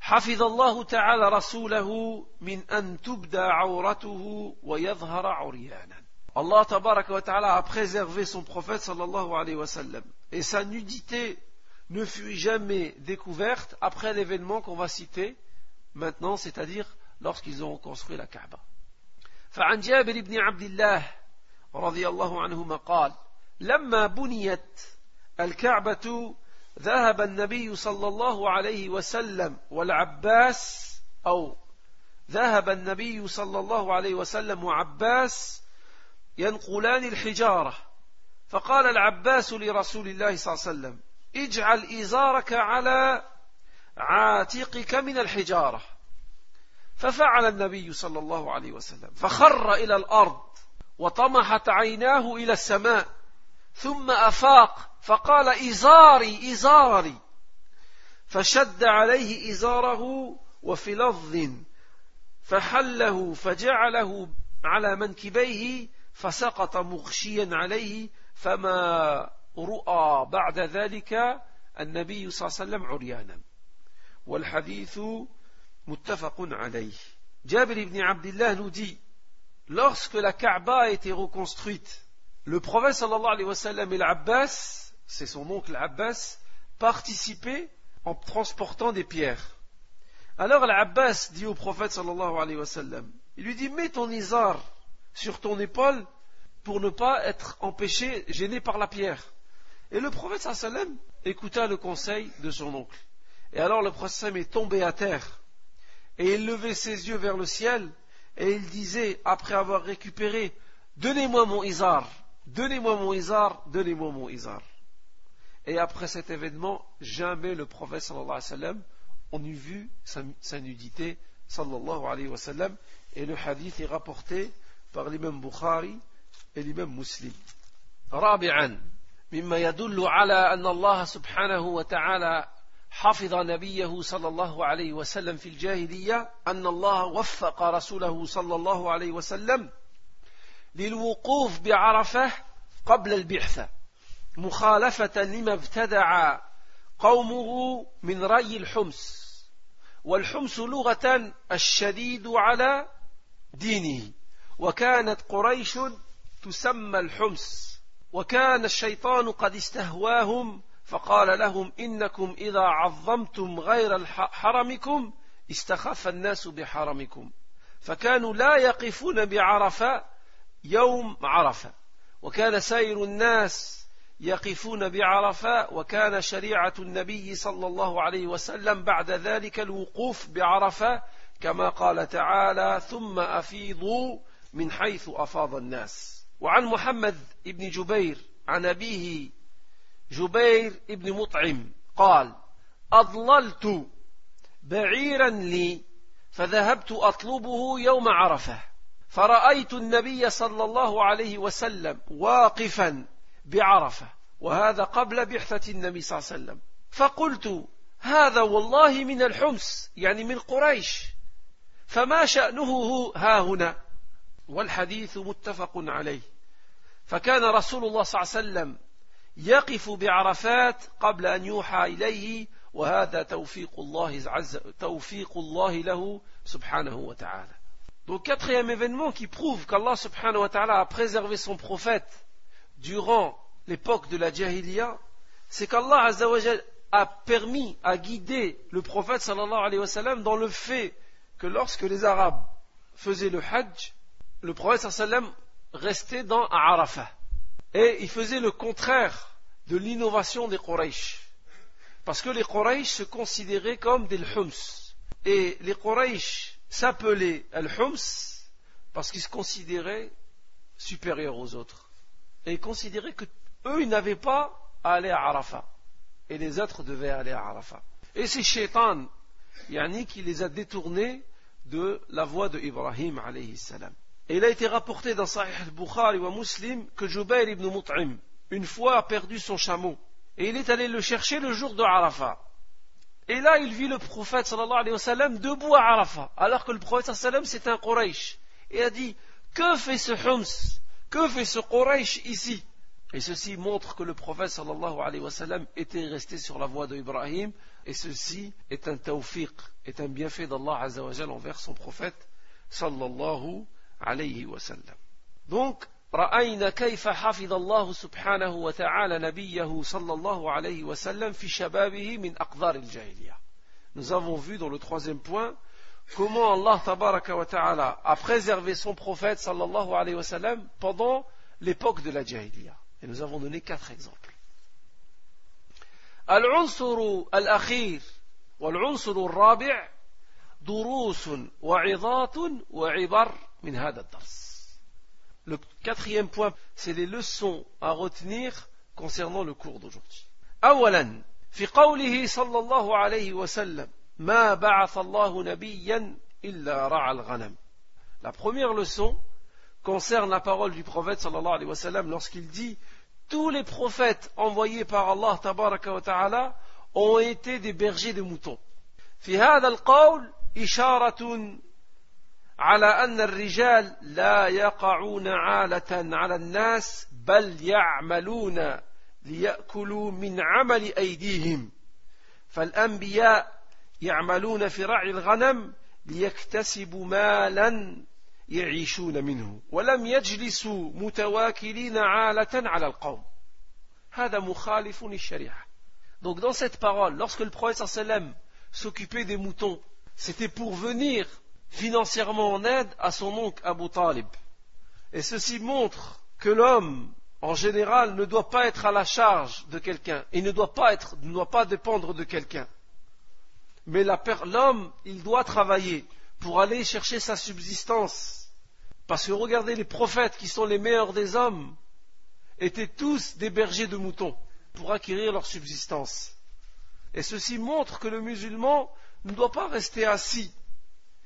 حفظ الله تعالى رسوله من أن تبدى عورته ويظهر عريانا Allah ta'ala a préservé son prophète sallallahu alayhi wa sallam. Et sa nudité ne fut jamais découverte après l'événement qu'on va citer maintenant, c'est-à-dire lorsqu'ils ont construit la Kaaba. فعن جابر بن عبد الله رضي الله عنهما قال لما بنيت الكعبة ذهب النبي صلى الله عليه وسلم والعباس أو ذهب النبي صلى الله عليه وسلم وعباس ينقلان الحجارة فقال العباس لرسول الله صلى الله عليه وسلم اجعل إزارك على عاتقك من الحجارة. ففعل النبي صلى الله عليه وسلم فخر إلى الأرض وطمحت عيناه إلى السماء ثم أفاق فقال إزاري إزاري فشد عليه إزاره وفي لفظ فحله فجعله على منكبيه فسقط مغشيا عليه فما رؤى بعد ذلك النبي صلى الله عليه وسلم عريانا والحديث متفق عليه جابر بن عبد الله nous dit lorsque la Kaaba a été reconstruite, le prophète sallallahu alayhi wa sallam et l'Abbas, c'est son oncle Abbas, participaient en transportant des pierres. Alors l'Abbas dit au prophète sallallahu alayhi wa sallam, il lui dit mets ton izar sur ton épaule pour ne pas être empêché, gêné par la pierre. Et le prophète sallam écouta le conseil de son oncle. Et alors le prophète sallam est tombé à terre. Et il levait ses yeux vers le ciel. Et il disait, après avoir récupéré, Donnez-moi mon izar. Donnez-moi mon izar. Donnez-moi mon izar. Et après cet événement, jamais le prophète sallallahu alayhi wa sallam, on eût vu sa, sa nudité sallallahu alayhi wa sallam. Et le hadith est rapporté par l'imam Bukhari et l'imam Muslim. Rabi'an. مما يدل على أن الله سبحانه وتعالى حفظ نبيه صلى الله عليه وسلم في الجاهلية أن الله وفق رسوله صلى الله عليه وسلم للوقوف بعرفة قبل البعثة مخالفة لما ابتدع قومه من ري الحمص والحمص لغة الشديد على دينه وكانت قريش تسمى الحمص. وكان الشيطان قد استهواهم فقال لهم إنكم إذا عظمتم غير حرمكم استخف الناس بحرمكم. فكانوا لا يقفون بعرفة يوم عرفة. وكان سائر الناس يقفون بعرفة وكان شريعة النبي صلى الله عليه وسلم بعد ذلك الوقوف بعرفة كما قال تعالى ثم أفيضوا من حيث أفاض الناس وعن محمد بن جبير عن أبيه جبير بن مطعم قال أضللت بعيرا لي فذهبت أطلبه يوم عرفة فرأيت النبي صلى الله عليه وسلم واقفا بعرفة وهذا قبل بعثة النبي صلى الله عليه وسلم. فقلت هذا والله من الحمص يعني من قريش. فما شأنه ها هنا؟ والحديث متفق عليه. فكان رسول الله صلى الله عليه وسلم يقف بعرفات قبل أن يوحى إليه وهذا توفيق الله عز توفيق الله له سبحانه وتعالى Donc quatrième événement qui prouve qu'Allah subhanahu wa ta'ala a préservé son prophète durant l'époque de la Jahiliya, c'est qu'Allah a permis, a guidé le prophète sallallahu alayhi wa sallam dans le fait que lorsque les Arabes faisaient le Hajj, le prophète sallallahu restait dans Arafah. Et il faisait le contraire de l'innovation des Quraysh. Parce que les Quraysh se considéraient comme des Hums. Et les Quraysh s'appelaient Al-Hums parce qu'ils se considéraient supérieurs aux autres. Et ils considéraient que eux, ils n'avaient pas à aller à Arafat. Et les autres devaient aller à Arafat. Et c'est Shaitan, yani, qui les a détournés de la voie de Ibrahim alayhi salam. Et il a été rapporté dans Sahih al-Bukhari ou Muslim que Jubair ibn Mut'im, une fois, a perdu son chameau. Et il est allé le chercher le jour de Arafat. Et là, il vit le prophète sallallahu alayhi wa sallam debout à Arafat, alors que le prophète sallallahu alayhi wa sallam c'est un Quraysh. Et a dit, que fait ce Hums Que fait ce Quraysh ici? Et ceci montre que le prophète sallallahu alayhi wa sallam était resté sur la voie d'Ibrahim et ceci est un tawfiq, est un bienfait d'Allah azawajal envers son prophète sallallahu wa sallam. Donc, رأينا كيف حفظ الله سبحانه وتعالى نبيه صلى الله عليه وسلم في شبابه من أقدار الجاهلية. Nous avons vu dans le troisième point comment Allah tabaraka wa ta'ala a préservé son prophète sallallahu alayhi wa sallam pendant l'époque de la jahiliya. Et nous avons donné quatre exemples. العنصر الأخير والعنصر الرابع دروس وعظات وعبر. Le quatrième point, c'est les leçons à retenir concernant le cours d'aujourd'hui. أولا في قوله صلى الله عليه وسلم ما بعث الله نبيا إلا رعى الغنم. La première leçon concerne la parole du prophète sallallahu alayhi wa sallam lorsqu'il dit tous les prophètes envoyés par Allah tabaraka wa ta'ala ont été des bergers de moutons. في هذا القول إشارة على أن الرجال لا يقعون عالة على الناس بل يعملون ليأكلوا من عمل أيديهم. فالأنبياء يعملون في رعي الغنم ليكتسبوا مالا يعيشون منه ولم يجلسوا متواكلين عالة على القوم. هذا مخالف للشريعة. Donc dans cette parole, lorsque le prophète s'occupait des moutons, c'était pour venir financièrement en aide à son oncle Abu Talib. Et ceci montre que l'homme, en général, ne doit pas être à la charge de quelqu'un. Il ne doit pas être, ne doit pas dépendre de quelqu'un. Mais l'homme, il doit travailler pour aller chercher sa subsistance. Parce que regardez, les prophètes qui sont les meilleurs des hommes étaient tous des bergers de moutons pour acquérir leur subsistance. Et ceci montre que le musulman ne doit pas rester assis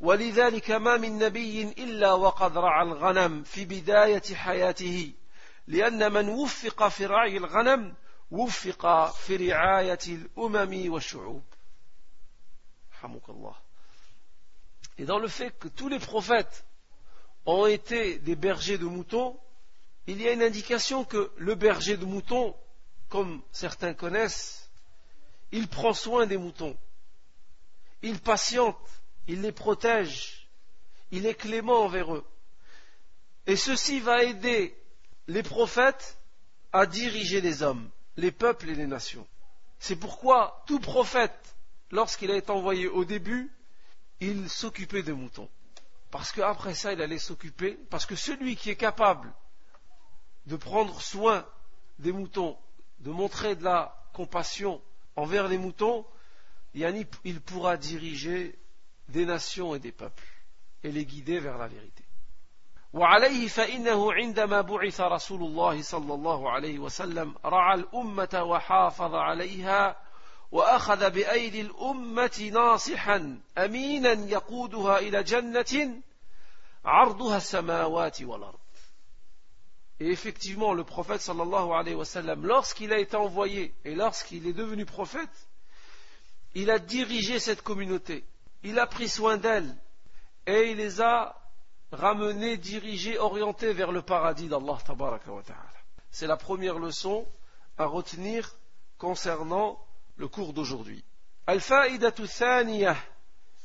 ولذلك ما من نبي إلا وقد رعى الغنم في بداية حياته لأن من وفق في رعي الغنم وفق في رعاية الأمم والشعوب حمك الله Et dans le fait que tous les prophètes ont été des bergers de moutons, il y a une indication que le berger de moutons, comme certains connaissent, il prend soin des moutons, il patiente, il les protège, il est clément envers eux. Et ceci va aider les prophètes à diriger les hommes, les peuples et les nations. C'est pourquoi tout prophète, lorsqu'il a été envoyé au début, il s'occupait des moutons. Parce qu'après ça, il allait s'occuper, parce que celui qui est capable de prendre soin des moutons, de montrer de la compassion envers les moutons, il pourra diriger des nations et des peuples et les guider vers la vérité. وعليه فإنه عندما بعث رسول الله صلى الله عليه وسلم رعى الأمة وحافظ عليها وأخذ بأيدي الأمة ناصحا أمينا يقودها إلى جنة عرضها السماوات والأرض Et effectivement, le prophète sallallahu alayhi wa sallam, lorsqu'il a été envoyé et lorsqu'il est devenu prophète, il a dirigé cette communauté, il a pris soin d'elle et il les a ramenés, dirigés, orientés vers le paradis d'Allah tabaraka wa ta'ala. C'est la première leçon à retenir concernant le cours d'aujourd'hui. الفائدة الثانية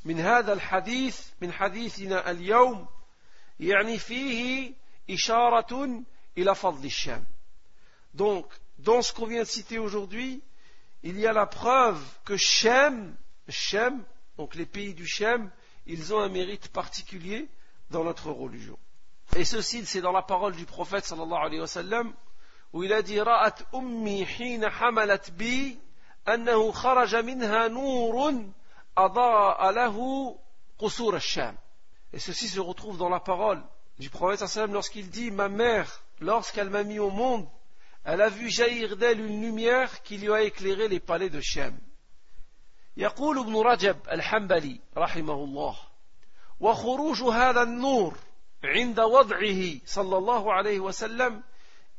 من هذا الحديث من حديثنا اليوم يعني فيه إشارة إلى فضل الشام. Donc, dans ce qu'on vient de citer aujourd'hui, il y a la preuve que Shem, Shem, donc les pays du Shem, ils ont un mérite particulier dans notre religion. Et ceci, c'est dans la parole du prophète sallallahu où il a dit Ra'at ummi hina hamalat bi annahu kharaja minha nurun adaa lahu qusur al-sham. Et ceci se retrouve dans la parole du prophète sallallahu lorsqu'il dit Ma mère, lorsqu'elle m'a mis au monde, elle a vu jaillir d'elle une lumière qui lui a éclairé les palais de Shem. يقول ابن رجب الحنبلي رحمه الله وخروج هذا النور عند وضعه صلى الله عليه وسلم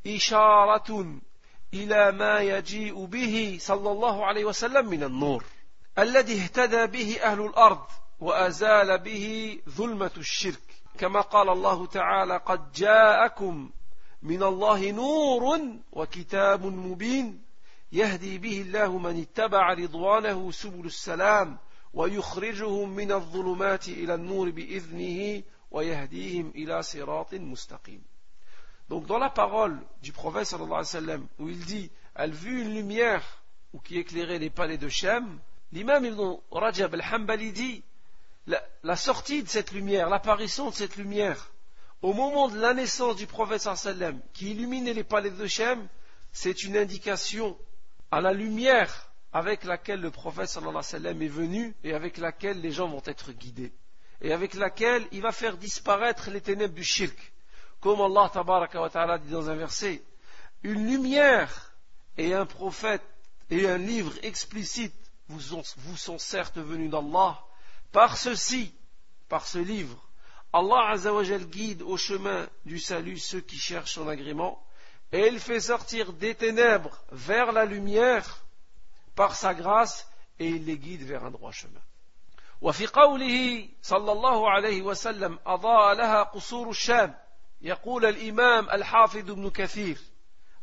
إشارة إلى ما يجيء به صلى الله عليه وسلم من النور الذي اهتدى به أهل الأرض وأزال به ظلمة الشرك. كما قال الله تعالى قد جاءكم من الله نور وكتاب مبين يهدي به الله من اتبع رضوانه سبل السلام ويخرجهم من الظلمات إلى النور بإذنه ويهديهم إلى صراط مستقيم Donc dans la parole du prophète sallallahu alayhi wa sallam, où il dit Elle vit une lumière ou qui éclairait les palais de Shem, l'imam Ibn Rajab al-Hambali dit la, la, sortie de cette lumière, l'apparition de cette lumière, au moment de la naissance du prophète sallallahu alayhi wa sallam, qui illuminait les palais de Shem, c'est une indication à la lumière avec laquelle le prophète sallallahu est venu et avec laquelle les gens vont être guidés. Et avec laquelle il va faire disparaître les ténèbres du shirk. Comme Allah tabaraka dit dans un verset, une lumière et un prophète et un livre explicite vous, ont, vous sont certes venus d'Allah. Par ceci, par ce livre, Allah Azzawajal guide au chemin du salut ceux qui cherchent son agrément, et il fait sortir des ténèbres vers la lumière par sa grâce, et il les guide vers un droit chemin. وفي قوله صلى الله عليه وسلم أضاء لها قصور الشام يقول الإمام الحافظ ابن كثير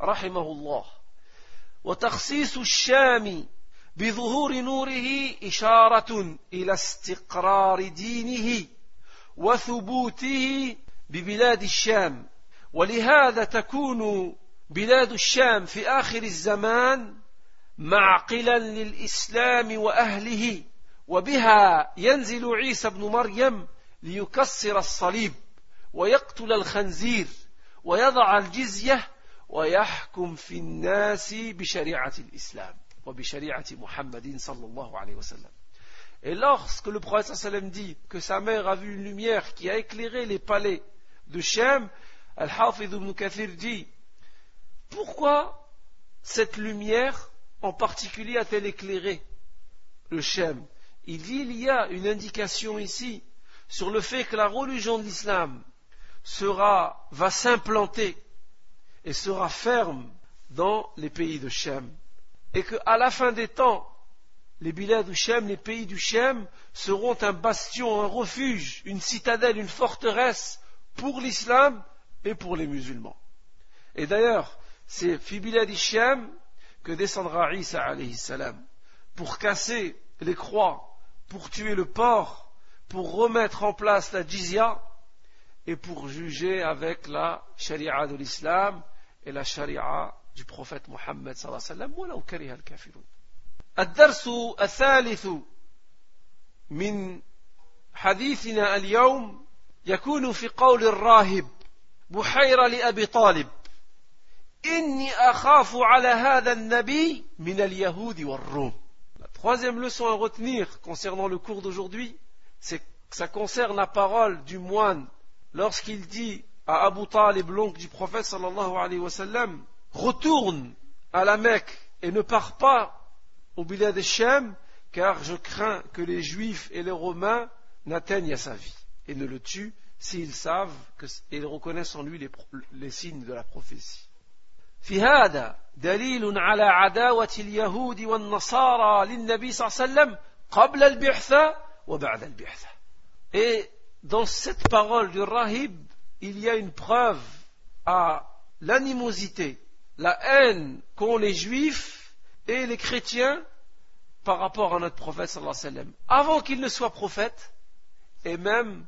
رحمه الله وتخصيص الشام بظهور نوره إشارة إلى استقرار دينه وثبوته ببلاد الشام ولهذا تكون بلاد الشام في آخر الزمان معقلا للإسلام وأهله وبها ينزل عيسى بن مريم ليكسر الصليب ويقتل الخنزير ويضع الجزية ويحكم في الناس بشريعة الإسلام وبشريعة محمد صلى الله عليه وسلم. Et lorsque le prophète sallam dit que sa mère a vu une lumière qui a éclairé les palais de Shem, Al-Hafidh ibn Kathir dit Pourquoi cette lumière en particulier a-t-elle éclairé le Shem Il y a une indication ici sur le fait que la religion de l'islam va s'implanter et sera ferme dans les pays de Shem. Et qu'à la fin des temps, les bilets du Shem, les pays du Shem, seront un bastion, un refuge, une citadelle, une forteresse pour l'islam et pour les musulmans. Et d'ailleurs, c'est Fibila du Shem que descendra Isa alayhi salam pour casser les croix, pour tuer le porc, pour remettre en place la jizya et pour juger avec la sharia de l'islam et la sharia du prophète Mohammed sallallahu alayhi wa sallam, al-kafirun. الدرس الثالث من حديثنا اليوم يكون في قول الراهب بحيرة لأبي طالب إني أخاف على هذا النبي من اليهود والروم La troisième leçon à retenir concernant le cours d'aujourd'hui, c'est que ça concerne la parole du moine lorsqu'il dit à Abu Talib, l'oncle du prophète sallallahu alayhi wa sallam, retourne à la Mecque et ne pars pas au bilad de Shem, car je crains que les Juifs et les Romains n'atteignent à sa vie et ne le tuent s'ils savent que, et reconnaissent en lui les, les signes de la prophétie. في هذا دليل على عداوة اليهود والنصارى للنبي صلى الله عليه وسلم قبل البعثة وبعد البعثة. Et dans cette parole du rahib, il y a une preuve à l'animosité, la haine qu'ont les juifs et les chrétiens par rapport à notre prophète sallallahu alayhi wa sallam, avant qu'il ne soit prophète, et même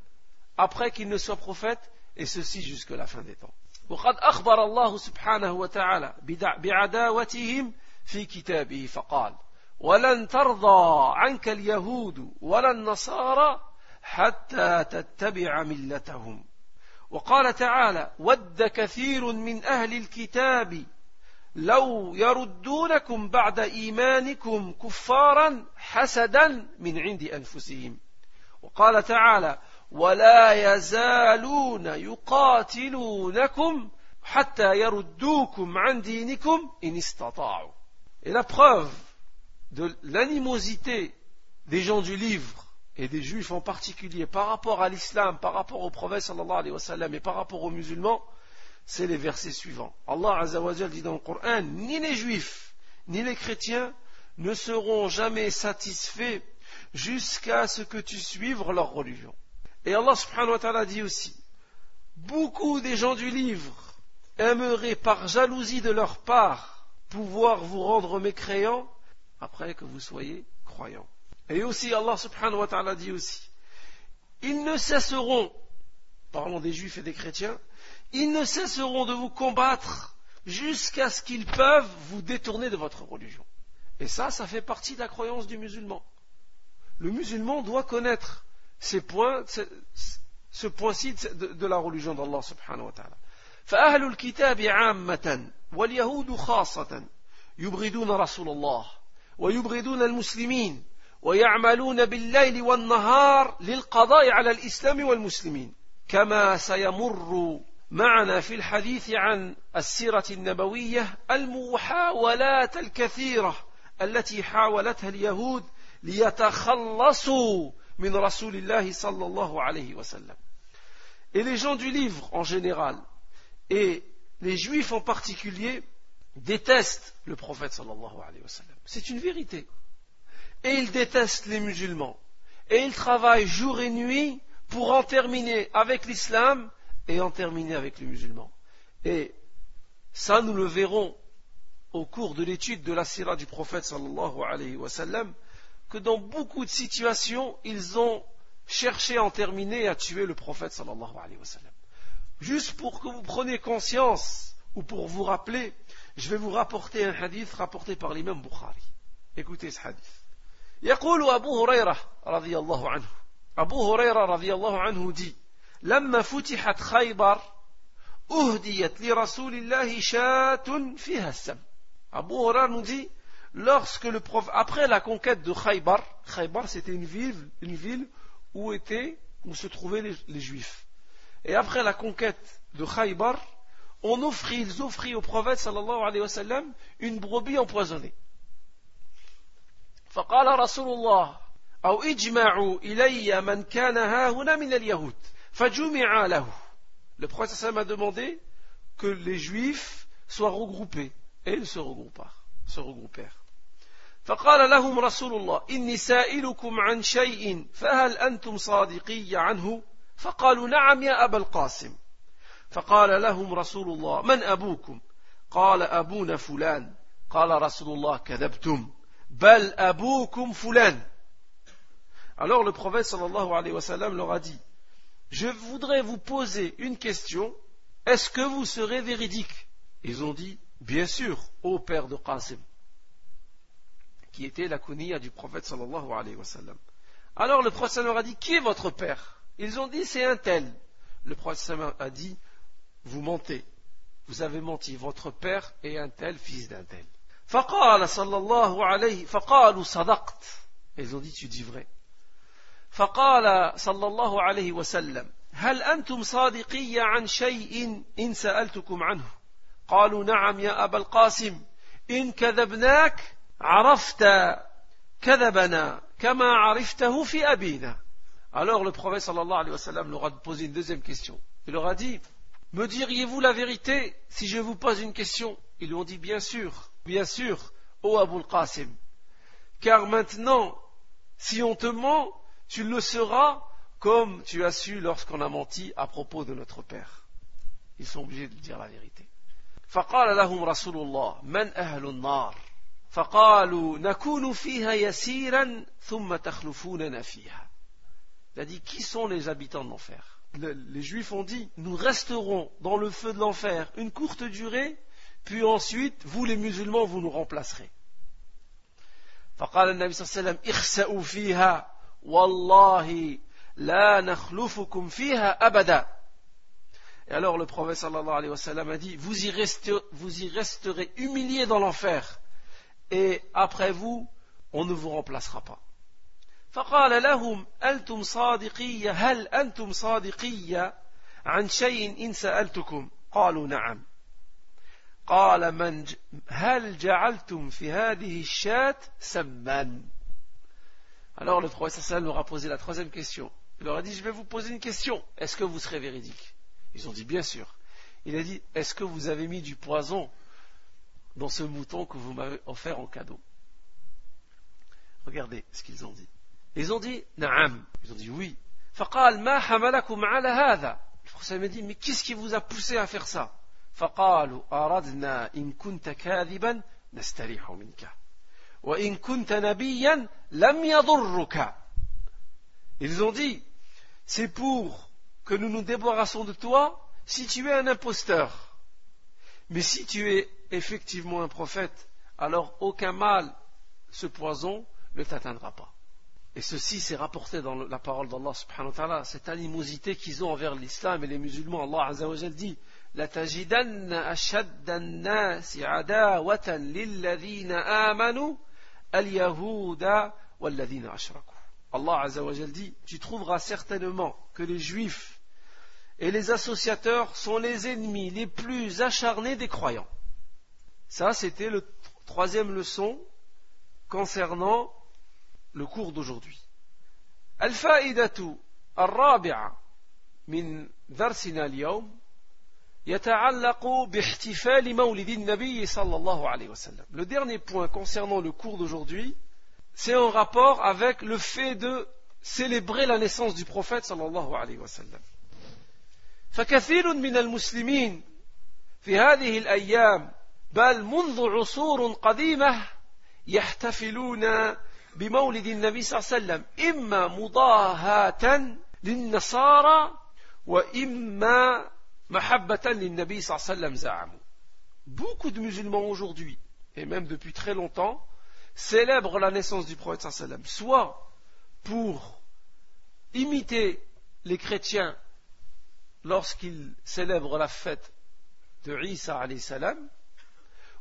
après qu'il ne soit prophète, et ceci jusqu'à la fin des temps. وقد أخبر الله سبحانه وتعالى بعداوتهم في كتابه فقال ولن ترضى عنك اليهود ولا النصارى حتى تتبع ملتهم وقال تعالى ود كثير من أهل الكتاب لو يردونكم بعد إيمانكم كفارا حسدا من عند أنفسهم وقال تعالى ولا يزالون يقاتلونكم حتى يردوكم عن دينكم إن استطاعوا Et la preuve de l'animosité des gens du livre et des juifs en particulier par rapport à l'islam, par rapport au prophète sallallahu alayhi wa sallam et par rapport aux musulmans, c'est les versets suivants. Allah Azzawajal dit dans le Coran, ni les juifs, ni les chrétiens ne seront jamais satisfaits jusqu'à ce que tu suives leur religion. Et Allah subhanahu wa ta'ala dit aussi, beaucoup des gens du livre aimeraient par jalousie de leur part pouvoir vous rendre mécréants après que vous soyez croyants. Et aussi Allah subhanahu wa ta'ala dit aussi, ils ne cesseront, parlons des juifs et des chrétiens, ils ne cesseront de vous combattre jusqu'à ce qu'ils peuvent vous détourner de votre religion. Et ça, ça fait partie de la croyance du musulman. Le musulman doit connaître ces points, ce point-ci de, la religion d'Allah subhanahu wa ta'ala. فأهل الكتاب عامة واليهود خاصة يبغضون رسول الله ويبغضون المسلمين ويعملون بالليل والنهار للقضاء على الإسلام والمسلمين كما سيمر معنا في الحديث عن السيرة النبوية المحاولات الكثيرة التي حاولتها اليهود ليتخلصوا Et les gens du livre en général, et les juifs en particulier, détestent le prophète sallallahu alayhi wa sallam. C'est une vérité. Et ils détestent les musulmans. Et ils travaillent jour et nuit pour en terminer avec l'islam et en terminer avec les musulmans. Et ça, nous le verrons au cours de l'étude de la sira du prophète sallallahu alayhi wa sallam, que dans beaucoup de situations, ils ont cherché à en terminer et à tuer le prophète sallallahu alayhi wa sallam. Juste pour que vous preniez conscience ou pour vous rappeler, je vais vous rapporter un hadith rapporté par l'imam Bukhari. Écoutez ce hadith. يقول أبو هريرة رضي الله عنه أبو هريرة رضي الله عنه dit لما فتحت خيبر أهديت لرسول الله شاة فيها السم Abu Huraira nous dit lorsque le prof, après la conquête de Khaybar, Khaybar c'était une ville, une ville où étaient, où se trouvaient les, les Juifs. Et après la conquête de Khaybar, on offrit, ils offrit au prophète sallallahu alayhi wa sallam une brebis empoisonnée. فقال رسول الله أو اجمعوا إلي من كان ها هنا من اليهود فجمع له Le prophète sallam a demandé que les juifs soient regroupés et ils se regroupèrent. Se regroupèrent. فقال لهم رسول الله إني سائلكم عن شيء فهل أنتم صادقي عنه فقالوا نعم يا أبا القاسم فقال لهم رسول الله من أبوكم قال أبونا فلان قال رسول الله كذبتم بل أبوكم فلان Alors le prophète sallallahu alayhi wa sallam leur a dit Je voudrais vous poser une question Est-ce que vous serez véridique Ils ont dit Bien sûr, ô père de Qasim qui était la kunia du prophète sallallahu alayhi wa sallam. Alors le prophète leur a dit Qui est votre père Ils ont dit C'est un tel. Le prophète a dit Vous mentez. Vous avez menti. Votre père est un tel, fils d'un tel. فقال صلى الله عليه فقالوا صدقت ils ont dit tu dis vrai فقال صلى الله عليه وسلم هل أنتم صادقي عن شيء إن سألتكم عنه قالوا نعم يا أبا القاسم إن كذبناك عرفت كذبنا كما عرفته في أبينا Alors le prophète sallallahu alayhi wa sallam leur a posé une deuxième question. Il leur a dit, me diriez-vous la vérité si je vous pose une question Ils lui ont dit, bien sûr. Bien sûr, ô Abul Qasim, car maintenant, si on te ment, tu le seras comme tu as su lorsqu'on a menti à propos de notre père. Ils sont obligés de dire la vérité. فقال لهم رسول الله من أهل النار فقالوا نكون فيها يسيرا ثم تخلفوننا فيها Il a dit qui sont les habitants de l'enfer Les juifs ont dit nous resterons dans le feu de l'enfer une courte durée puis ensuite, vous les musulmans, vous nous remplacerez. فقال النبي صلى الله عليه وسلم اخسأوا فيها والله لا نخلفكم فيها أبدا Et alors le prophète sallallahu alayhi wa sallam a dit vous y, resterez, vous y resterez humiliés dans l'enfer et après vous on ne vous remplacera pas فقال لهم أنتم صادقية هل أنتم صادقية عن شيء إن سألتكم قالوا نعم قال من هل جعلتم في هذه الشاة سما Alors le prophète sallam leur a posé la troisième question. Il leur a dit, je vais vous poser une question. Est-ce que vous serez véridique Ils ont dit, bien sûr. Il a dit, est-ce que vous avez mis du poison dans ce mouton que vous m'avez offert en cadeau Regardez ce qu'ils ont dit. Ils ont dit, na'am. Ils ont dit, oui. فقال ما حملكم على هذا Le prophète m'a dit, mais qu'est-ce qui vous a poussé à faire ça فقالوا أردنا إن كنت كاذبا نستريح منك وإن كنت نبيا لم يضرك Ils ont dit, c'est pour que nous nous débarrassons de toi si tu es un imposteur. Mais si tu es effectivement un prophète, alors aucun mal, ce poison, ne t'atteindra pas. Et ceci s'est rapporté dans la parole d'Allah subhanahu wa ta'ala, cette animosité qu'ils ont envers l'islam et les musulmans. Allah azza wa dit, لتجدن أشد الناس عداوة للذين آمنوا اليهود والذين أشركوا Allah Azza wa dit Tu trouveras certainement que les juifs et les associateurs sont les ennemis les plus acharnés des croyants. Ça, c'était la troisième leçon concernant le cours d'aujourd'hui. الفائدة الرابعة من درسنا اليوم يتعلق باحتفال مولد النبي صلى الله عليه وسلم. Le dernier point concernant le cours d'aujourd'hui, c'est en rapport avec le fait de célébrer la naissance du prophète صلى الله عليه وسلم. فكثير من المسلمين في هذه الأيام بل منذ عصور قديمة يحتفلون بمولد النبي صلى الله عليه وسلم إما مضاهاة للنصارى وإما محبة للنبي صلى الله عليه وسلم زعموا Beaucoup de musulmans aujourd'hui, et même depuis très longtemps, célèbrent la naissance du prophète صلى الله عليه وسلم, soit pour imiter les chrétiens lorsqu'ils célèbrent la fête de Isa alayhi salam,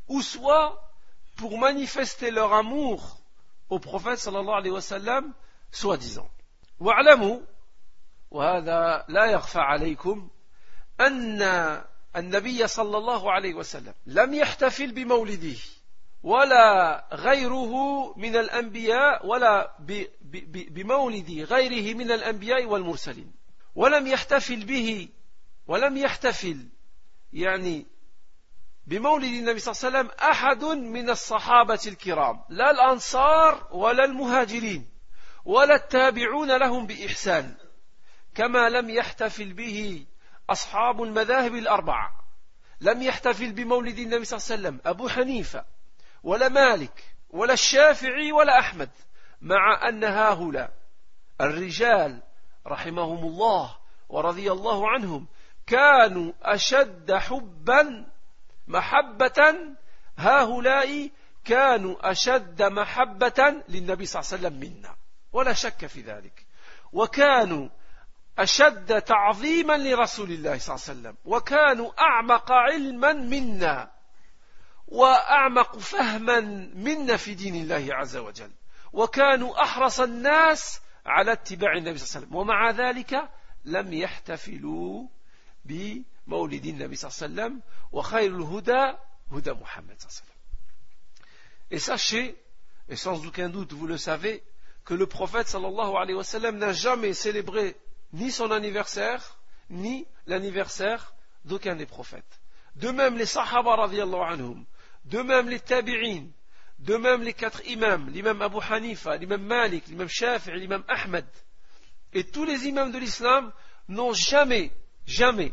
ou soit pour manifester leur amour au prophète sallallahu alayhi wa sallam, soi-disant. واعلموا وهذا لا يخفى عليكم أن النبي صلى الله عليه وسلم لم يحتفل بمولده ولا غيره من الأنبياء ولا بمولد غيره من الأنبياء والمرسلين ولم يحتفل به ولم يحتفل يعني بمولد النبي صلى الله عليه وسلم أحد من الصحابة الكرام. لا الأنصار ولا المهاجرين ولا التابعون لهم بإحسان كما لم يحتفل به أصحاب المذاهب الأربعة. لم يحتفل بمولد النبي صلى الله عليه وسلم أبو حنيفة ولا مالك ولا الشافعي ولا أحمد مع أن هؤلاء الرجال رحمهم الله ورضي الله عنهم كانوا أشد حبا محبة هؤلاء كانوا أشد محبة للنبي صلى الله عليه وسلم منا ولا شك في ذلك. وكانوا أشد تعظيما لرسول الله صلى الله عليه وسلم وكانوا أعمق علما منا وأعمق فهما منا في دين الله عز وجل وكانوا أحرص الناس على اتباع النبي صلى الله عليه وسلم ومع ذلك لم يحتفلوا بمولد النبي صلى الله عليه وسلم وخير الهدى هدى محمد صلى الله عليه وسلم Et sachez, et sans aucun doute vous le savez, que le prophète sallallahu alayhi wa sallam n'a jamais célébré ni son anniversaire, ni l'anniversaire d'aucun des prophètes. De même les sahaba radiallahu anhum, de même les tabi'in, de même les quatre imams, l'imam Abu Hanifa, l'imam Malik, l'imam Shafi'i, l'imam Ahmed, et tous les imams de l'islam n'ont jamais, jamais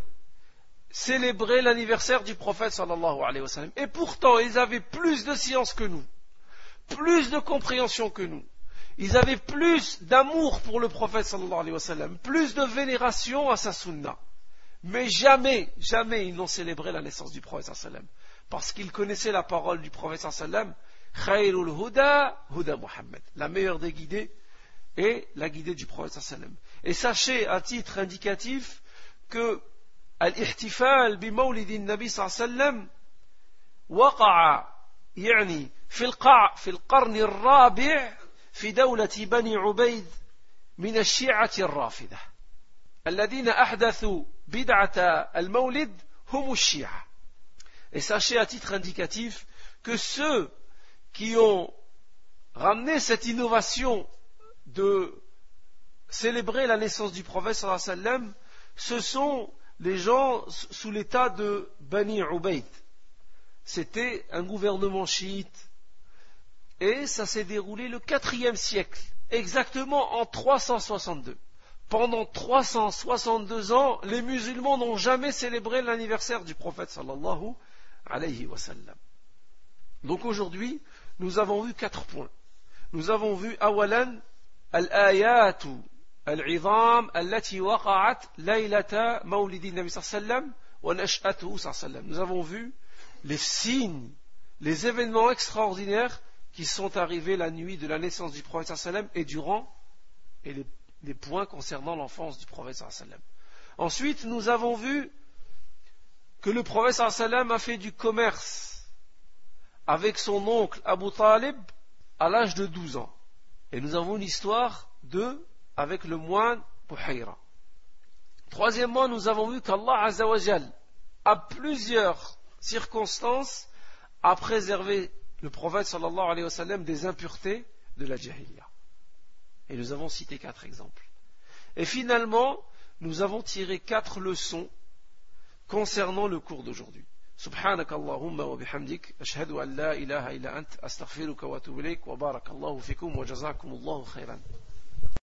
célébré l'anniversaire du prophète sallallahu alayhi wa sallam. Et pourtant, ils avaient plus de science que nous, plus de compréhension que nous. Ils avaient plus d'amour pour le prophète sallallahu alayhi wa sallam, plus de vénération à sa sunna. Mais jamais, jamais ils n'ont célébré la naissance du prophète sallallahu sallam. Parce qu'ils connaissaient la parole du prophète sallallahu alayhi wa sallam, Huda, Huda Muhammad. La meilleure des guidées est la guidée du prophète sallallahu sallam. Et sachez à titre indicatif que الاحتفال بمولد النبي صلى الله عليه وسلم وقع يعني في القع في القرن الرابع في دولة بني عبيد من الشيعة الرافدة الذين أحدثوا بدعة المولد هم الشيعة Et sachez à titre indicatif que ceux qui ont ramené cette innovation de célébrer la naissance du prophète sallallahu alayhi wa sallam, ce sont les gens sous l'état de Bani Ubayd. C'était un gouvernement chiite. Et ça s'est déroulé le quatrième siècle, exactement en 362. Pendant 362 ans, les musulmans n'ont jamais célébré l'anniversaire du prophète sallallahu alayhi wa sallam. Donc aujourd'hui, nous avons vu quatre points. Nous avons vu awalan al-ayatu العظام التي وقعت ليلة مولد النبي صلى الله عليه وسلم ونشأته صلى الله عليه وسلم. Nous avons vu les signes, les événements extraordinaires qui sont arrivés la nuit de la naissance du prophète صلى الله عليه وسلم et durant et les, les points concernant l'enfance du prophète صلى الله عليه وسلم. Ensuite, nous avons vu que le prophète صلى الله عليه وسلم a fait du commerce avec son oncle Abu Talib à l'âge de 12 ans. Et nous avons une histoire de avec le moine Buhayra. Troisièmement, nous avons vu qu'Allah Azzawajal, à plusieurs circonstances, a préservé le prophète sallallahu alayhi wa sallam des impuretés de la jahiliya. Et nous avons cité quatre exemples. Et finalement, nous avons tiré quatre leçons concernant le cours d'aujourd'hui. سبحانك اللهم وبحمدك أشهد أن لا إله إلا أنت أستغفرك وأتوب إليك وبارك الله فيكم وجزاكم الله خيرا